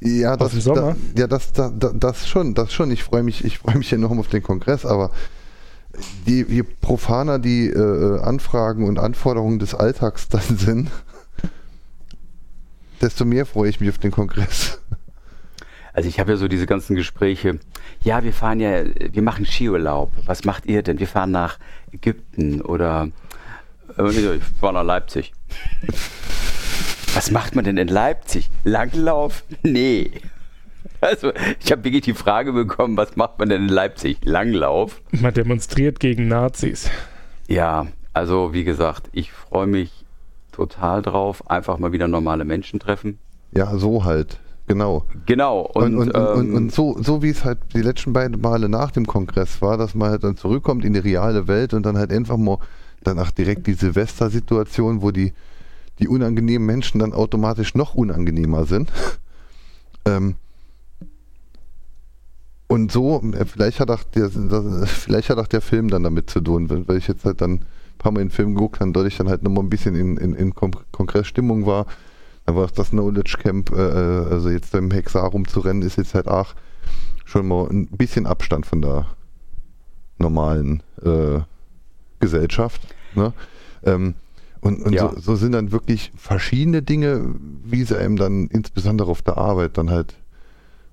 Ja, das? Da, ja, das, da, da, das schon, das schon. Ich freue mich, ich freue mich ja noch auf den Kongress, aber je, je profaner die äh, Anfragen und Anforderungen des Alltags dann sind, desto mehr freue ich mich auf den Kongress. Also ich habe ja so diese ganzen Gespräche. Ja, wir fahren ja, wir machen Skiurlaub. Was macht ihr denn? Wir fahren nach Ägypten oder äh, ich fahre nach Leipzig. Was macht man denn in Leipzig? Langlauf? Nee. Also ich habe wirklich die Frage bekommen, was macht man denn in Leipzig? Langlauf? man demonstriert gegen Nazis. Ja, also wie gesagt, ich freue mich total drauf. Einfach mal wieder normale Menschen treffen. Ja, so halt, genau. Genau. Und, Und, und, ähm, und so, so wie es halt die letzten beiden Male nach dem Kongress war, dass man halt dann zurückkommt in die reale Welt und dann halt einfach mal danach direkt die Silvester-Situation, wo die, die unangenehmen Menschen dann automatisch noch unangenehmer sind. ähm, und so, äh, vielleicht hat, auch der, vielleicht hat auch der Film dann damit zu tun, weil ich jetzt halt dann paar Mal den Film geguckt habe, dadurch dann halt nochmal ein bisschen in, in, in Kon Kongressstimmung war. Dann war es das Knowledge Camp, äh, äh, also jetzt im Hexar rumzurennen, ist jetzt halt auch schon mal ein bisschen Abstand von der normalen äh, Gesellschaft. Ne? Ähm, und und Ja. so, so sind dann wirklich verschiedene Dinge, wie sie einem dann insbesondere auf der Arbeit dann halt.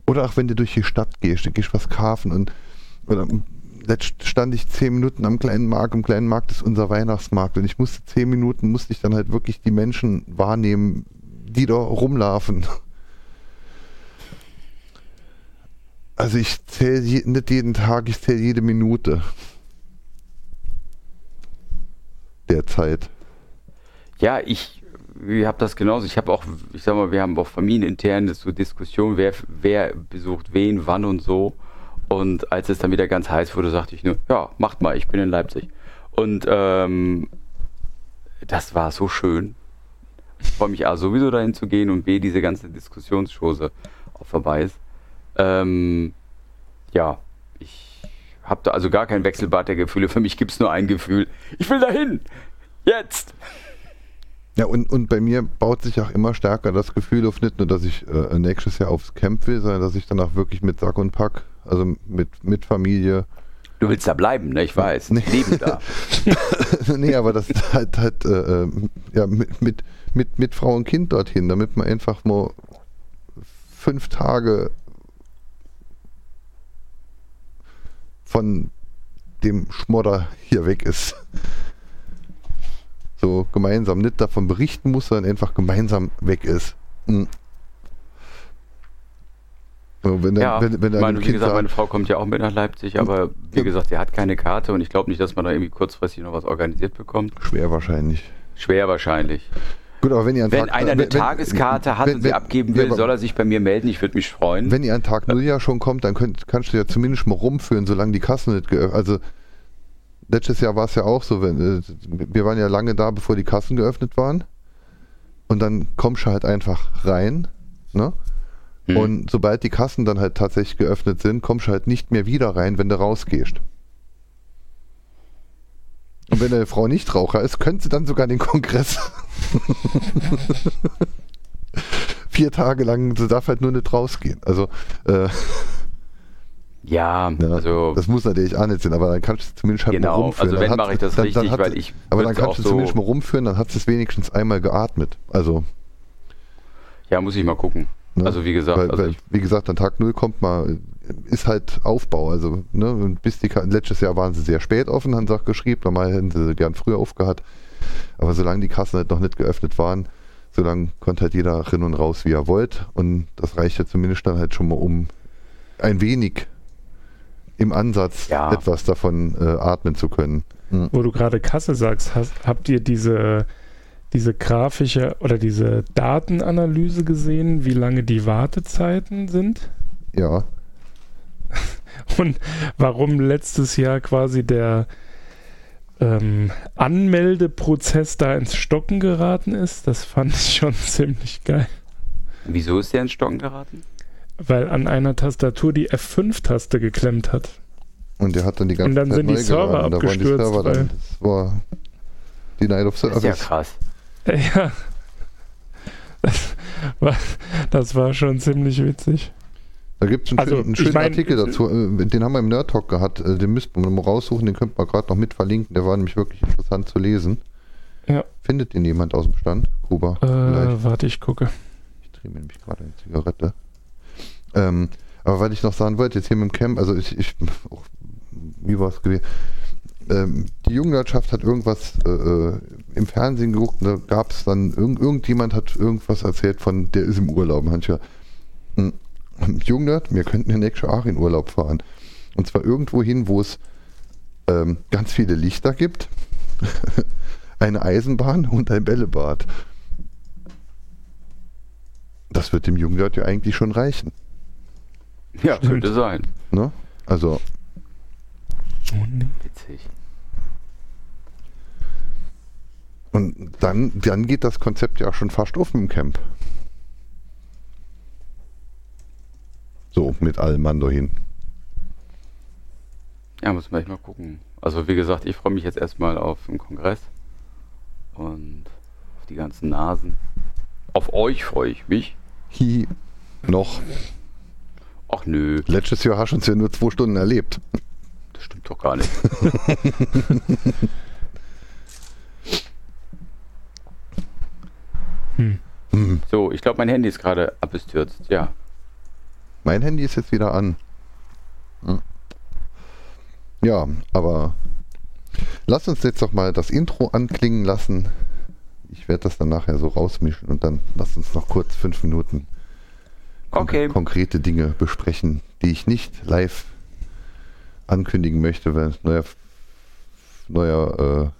Oder auch wenn du durch die Stadt gehst, du gehst was kaufen und oder letzt stand ich zehn Minuten am kleinen Markt, am kleinen Markt ist unser Weihnachtsmarkt und ich musste zehn Minuten, musste ich dann halt wirklich die Menschen wahrnehmen, die da rumlaufen. Also ich zähle je, nicht jeden Tag, ich zähle jede Minute der Zeit. Ja, ich, ich habe das genauso. Ich habe auch, ich sag mal, wir haben auch familienintern so Diskussionen, wer, wer besucht wen, wann und so. Und als es dann wieder ganz heiß wurde, sagte ich nur, ja, macht mal, ich bin in Leipzig. Und ähm, das war so schön. Ich freue mich A, sowieso dahin zu gehen und B, diese ganze Diskussionschose auch vorbei ist. Ähm, ja, ich habe da also gar kein Wechselbad der Gefühle. Für mich gibt es nur ein Gefühl. Ich will dahin. Jetzt. Ja, und, und bei mir baut sich auch immer stärker das Gefühl auf, nicht nur, dass ich äh, nächstes Jahr aufs Camp will, sondern dass ich dann auch wirklich mit Sack und Pack, also mit, mit Familie, Du willst da bleiben, ne? Ich weiß. Nee. Leben da. nee, aber das halt halt äh, äh, ja, mit, mit, mit, mit Frau und Kind dorthin, damit man einfach mal fünf Tage von dem Schmodder hier weg ist. So gemeinsam nicht davon berichten muss, sondern einfach gemeinsam weg ist. Mhm. So, wenn dann, Ja, wenn, wenn dann meine, ein wie gesagt, sagt, meine Frau kommt ja auch mit nach Leipzig, aber wie Ja. gesagt, sie hat keine Karte und ich glaube nicht, dass man da irgendwie kurzfristig noch was organisiert bekommt. schwer wahrscheinlich. Schwer wahrscheinlich. Gut, aber wenn ihr einen Wenn Tag, einer eine wenn- Tageskarte hat wenn- und sie abgeben ja, will, aber- soll er sich bei mir melden. Ich würde mich freuen. Wenn ihr an Tag Null ja schon kommt, dann könnt, kannst du ja zumindest mal rumführen, solange die Kassen nicht geöffnet Also letztes Jahr war es ja auch so, wenn, äh, wir waren ja lange da, bevor die Kassen geöffnet waren. und dann kommst du halt einfach rein. Ne? Hm. Und sobald die Kassen dann halt tatsächlich geöffnet sind, kommst du halt nicht mehr wieder rein, wenn du rausgehst. Und wenn eine Frau nicht Raucher ist, könnte sie dann sogar den Kongress vier Tage lang, sie darf halt nur nicht rausgehen. Also äh, Ja, ja, also das muss natürlich auch nicht sein, aber dann kannst du zumindest halt mal genau. rumführen. Also Dann wenn mache ich das dann- richtig, dann weil ich Aber dann kannst du so, zumindest mal rumführen, dann hat es wenigstens einmal geatmet. Also, ja, muss ich mal gucken. ne? Also wie gesagt, weil, also weil, wie gesagt, an Tag Null kommt mal, ist halt Aufbau. Also, ne, und bis die, letztes Jahr waren sie sehr spät offen, haben sie auch geschrieben, normal hätten sie gern früher aufgehabt. Aber solange die Kassen halt noch nicht geöffnet waren, solange konnte halt jeder rein und raus, wie er wollte. Und das reicht ja zumindest dann halt schon mal, um ein wenig im Ansatz Ja. etwas davon äh, atmen zu können. Mhm. Wo du gerade Kasse sagst, hast, habt ihr diese, diese grafische oder diese Datenanalyse gesehen, wie lange die Wartezeiten sind? Ja, Und warum letztes Jahr quasi der ähm, Anmeldeprozess da ins Stocken geraten ist? Das fand ich schon ziemlich geil. wieso ist der ins Stocken geraten? Weil an einer Tastatur die F5-Taste geklemmt hat. und der hat dann die ganze Und dann Zeit sind die Server geladen. Da waren die abgestürzt, Server dann, das war die Night of Das ist ja Service. krass. Ja. Das war, das war schon ziemlich witzig. Da gibt es einen, Also, schönen, einen ich schönen mein, Artikel dazu, äh, den haben wir im Nerd Talk gehabt, äh, den müssten wir mal raussuchen, den könnten wir gerade noch mit verlinken, der war nämlich wirklich interessant zu lesen. Ja. Findet den jemand aus dem Stand? Kuba? Äh, warte, ich gucke. Ich drehe mir nämlich gerade eine Zigarette. Ähm, aber weil ich noch sagen wollte, jetzt hier mit dem Camp, also ich, ich auch, wie war es gewesen? Ähm, die Jugendwirtschaft hat irgendwas äh, äh, im Fernsehen geguckt, da gab es dann, irgend, irgendjemand hat irgendwas erzählt von, der ist im Urlaub. Ich, hm, Jugendwert, wir könnten in nächstes Jahr in Urlaub fahren. Und zwar irgendwo hin, wo es ähm, ganz viele Lichter gibt, eine Eisenbahn und ein Bällebad. Das wird dem Jugendwert ja eigentlich schon reichen. Ja, Stimmt. könnte sein. Ne? Also, Witzig. und dann, dann geht das Konzept ja auch schon fast auf im Camp. So, mit allem Mann dahin. Ja, muss man echt mal gucken. Also wie gesagt, ich freue mich jetzt erstmal auf den Kongress und auf die ganzen Nasen. Auf euch freue ich mich. Hi, noch. Ach nö, Letztes Jahr hast du uns ja nur zwei Stunden erlebt. das stimmt doch gar nicht. Hm. Hm, So, ich glaube, mein Handy ist gerade abgestürzt. Ja. mein Handy ist jetzt wieder an. Hm. Ja, aber lass uns jetzt doch mal das Intro anklingen lassen. Ich werde das dann nachher so rausmischen und dann lass uns noch kurz fünf Minuten Okay. konkrete Dinge besprechen, die ich nicht live ankündigen möchte, weil neuer, neuer,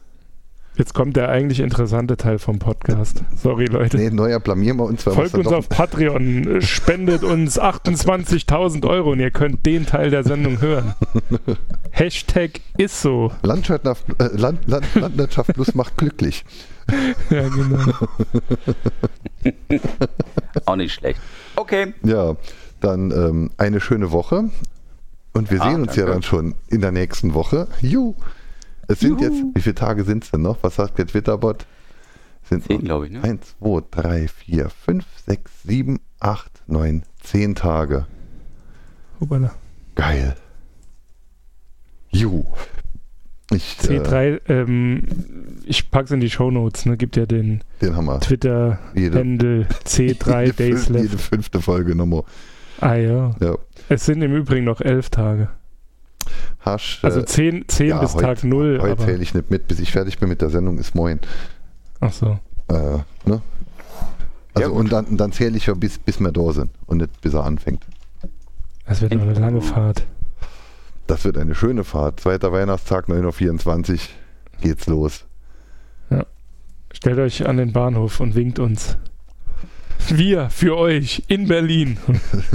Jetzt kommt der eigentlich interessante Teil vom Podcast. Sorry, äh, Leute. nee, neuer blamieren wir uns. Folgt uns auf Patreon, spendet uns 28.000 Euro und ihr könnt den Teil der Sendung hören. Hashtag ist so. doch Landwirtschaft, äh, Land, Land, Landwirtschaft plus macht glücklich. Ja, genau. Auch nicht schlecht. Okay. Ja, dann ähm, eine schöne Woche. Und wir Ja, sehen uns ja danke. dann schon in der nächsten Woche. Juhu. Es sind Juhu. jetzt, wie viele Tage sind es denn noch? Was sagt der Twitterbot? Es Sind Zehn, glaube ich, ne? 1, 2, 3, 4, 5, 6, 7, 8, 9, 10 Tage. Hoppala. Geil. Juhu. Ich, Äh, C3, ähm, ich pack's in die Shownotes, ne? Gibt ja den den haben wir. Jede- Twitter-Handle C3 jede, Days fünf, jede Left. fünfte Folge nochmal. Ah ja. Ja. Es sind im Übrigen noch elf Tage. Hasch, Also äh, zehn, zehn ja, bis heute- Tag null. heute zähle ich nicht mit, bis ich fertig bin mit der Sendung, ist moin. ach so. Äh, ne? Also Ja, und dann, dann zähle ich ja bis, bis wir da sind und nicht bis er anfängt. Das wird noch eine lange Fahrt. Das wird eine schöne Fahrt. Zweiter Weihnachtstag, 9.24 Uhr geht's los. Stellt euch an den Bahnhof und winkt uns. Wir für euch in Berlin.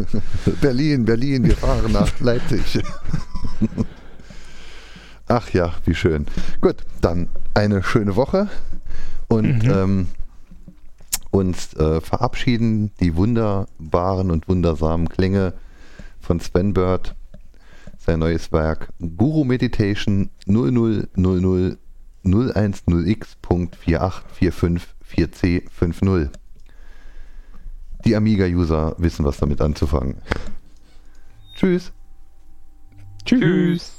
Berlin, Berlin, wir fahren nach Leipzig. Ach ja, wie schön. Gut, dann eine schöne Woche und Mhm. ähm, uns äh, verabschieden. Die wunderbaren und wundersamen Klänge von Sven Bird, sein neues Werk Guru Meditation 0000 010x.484540. Die Amiga-User wissen, was damit anzufangen. Tschüss. Tschüss.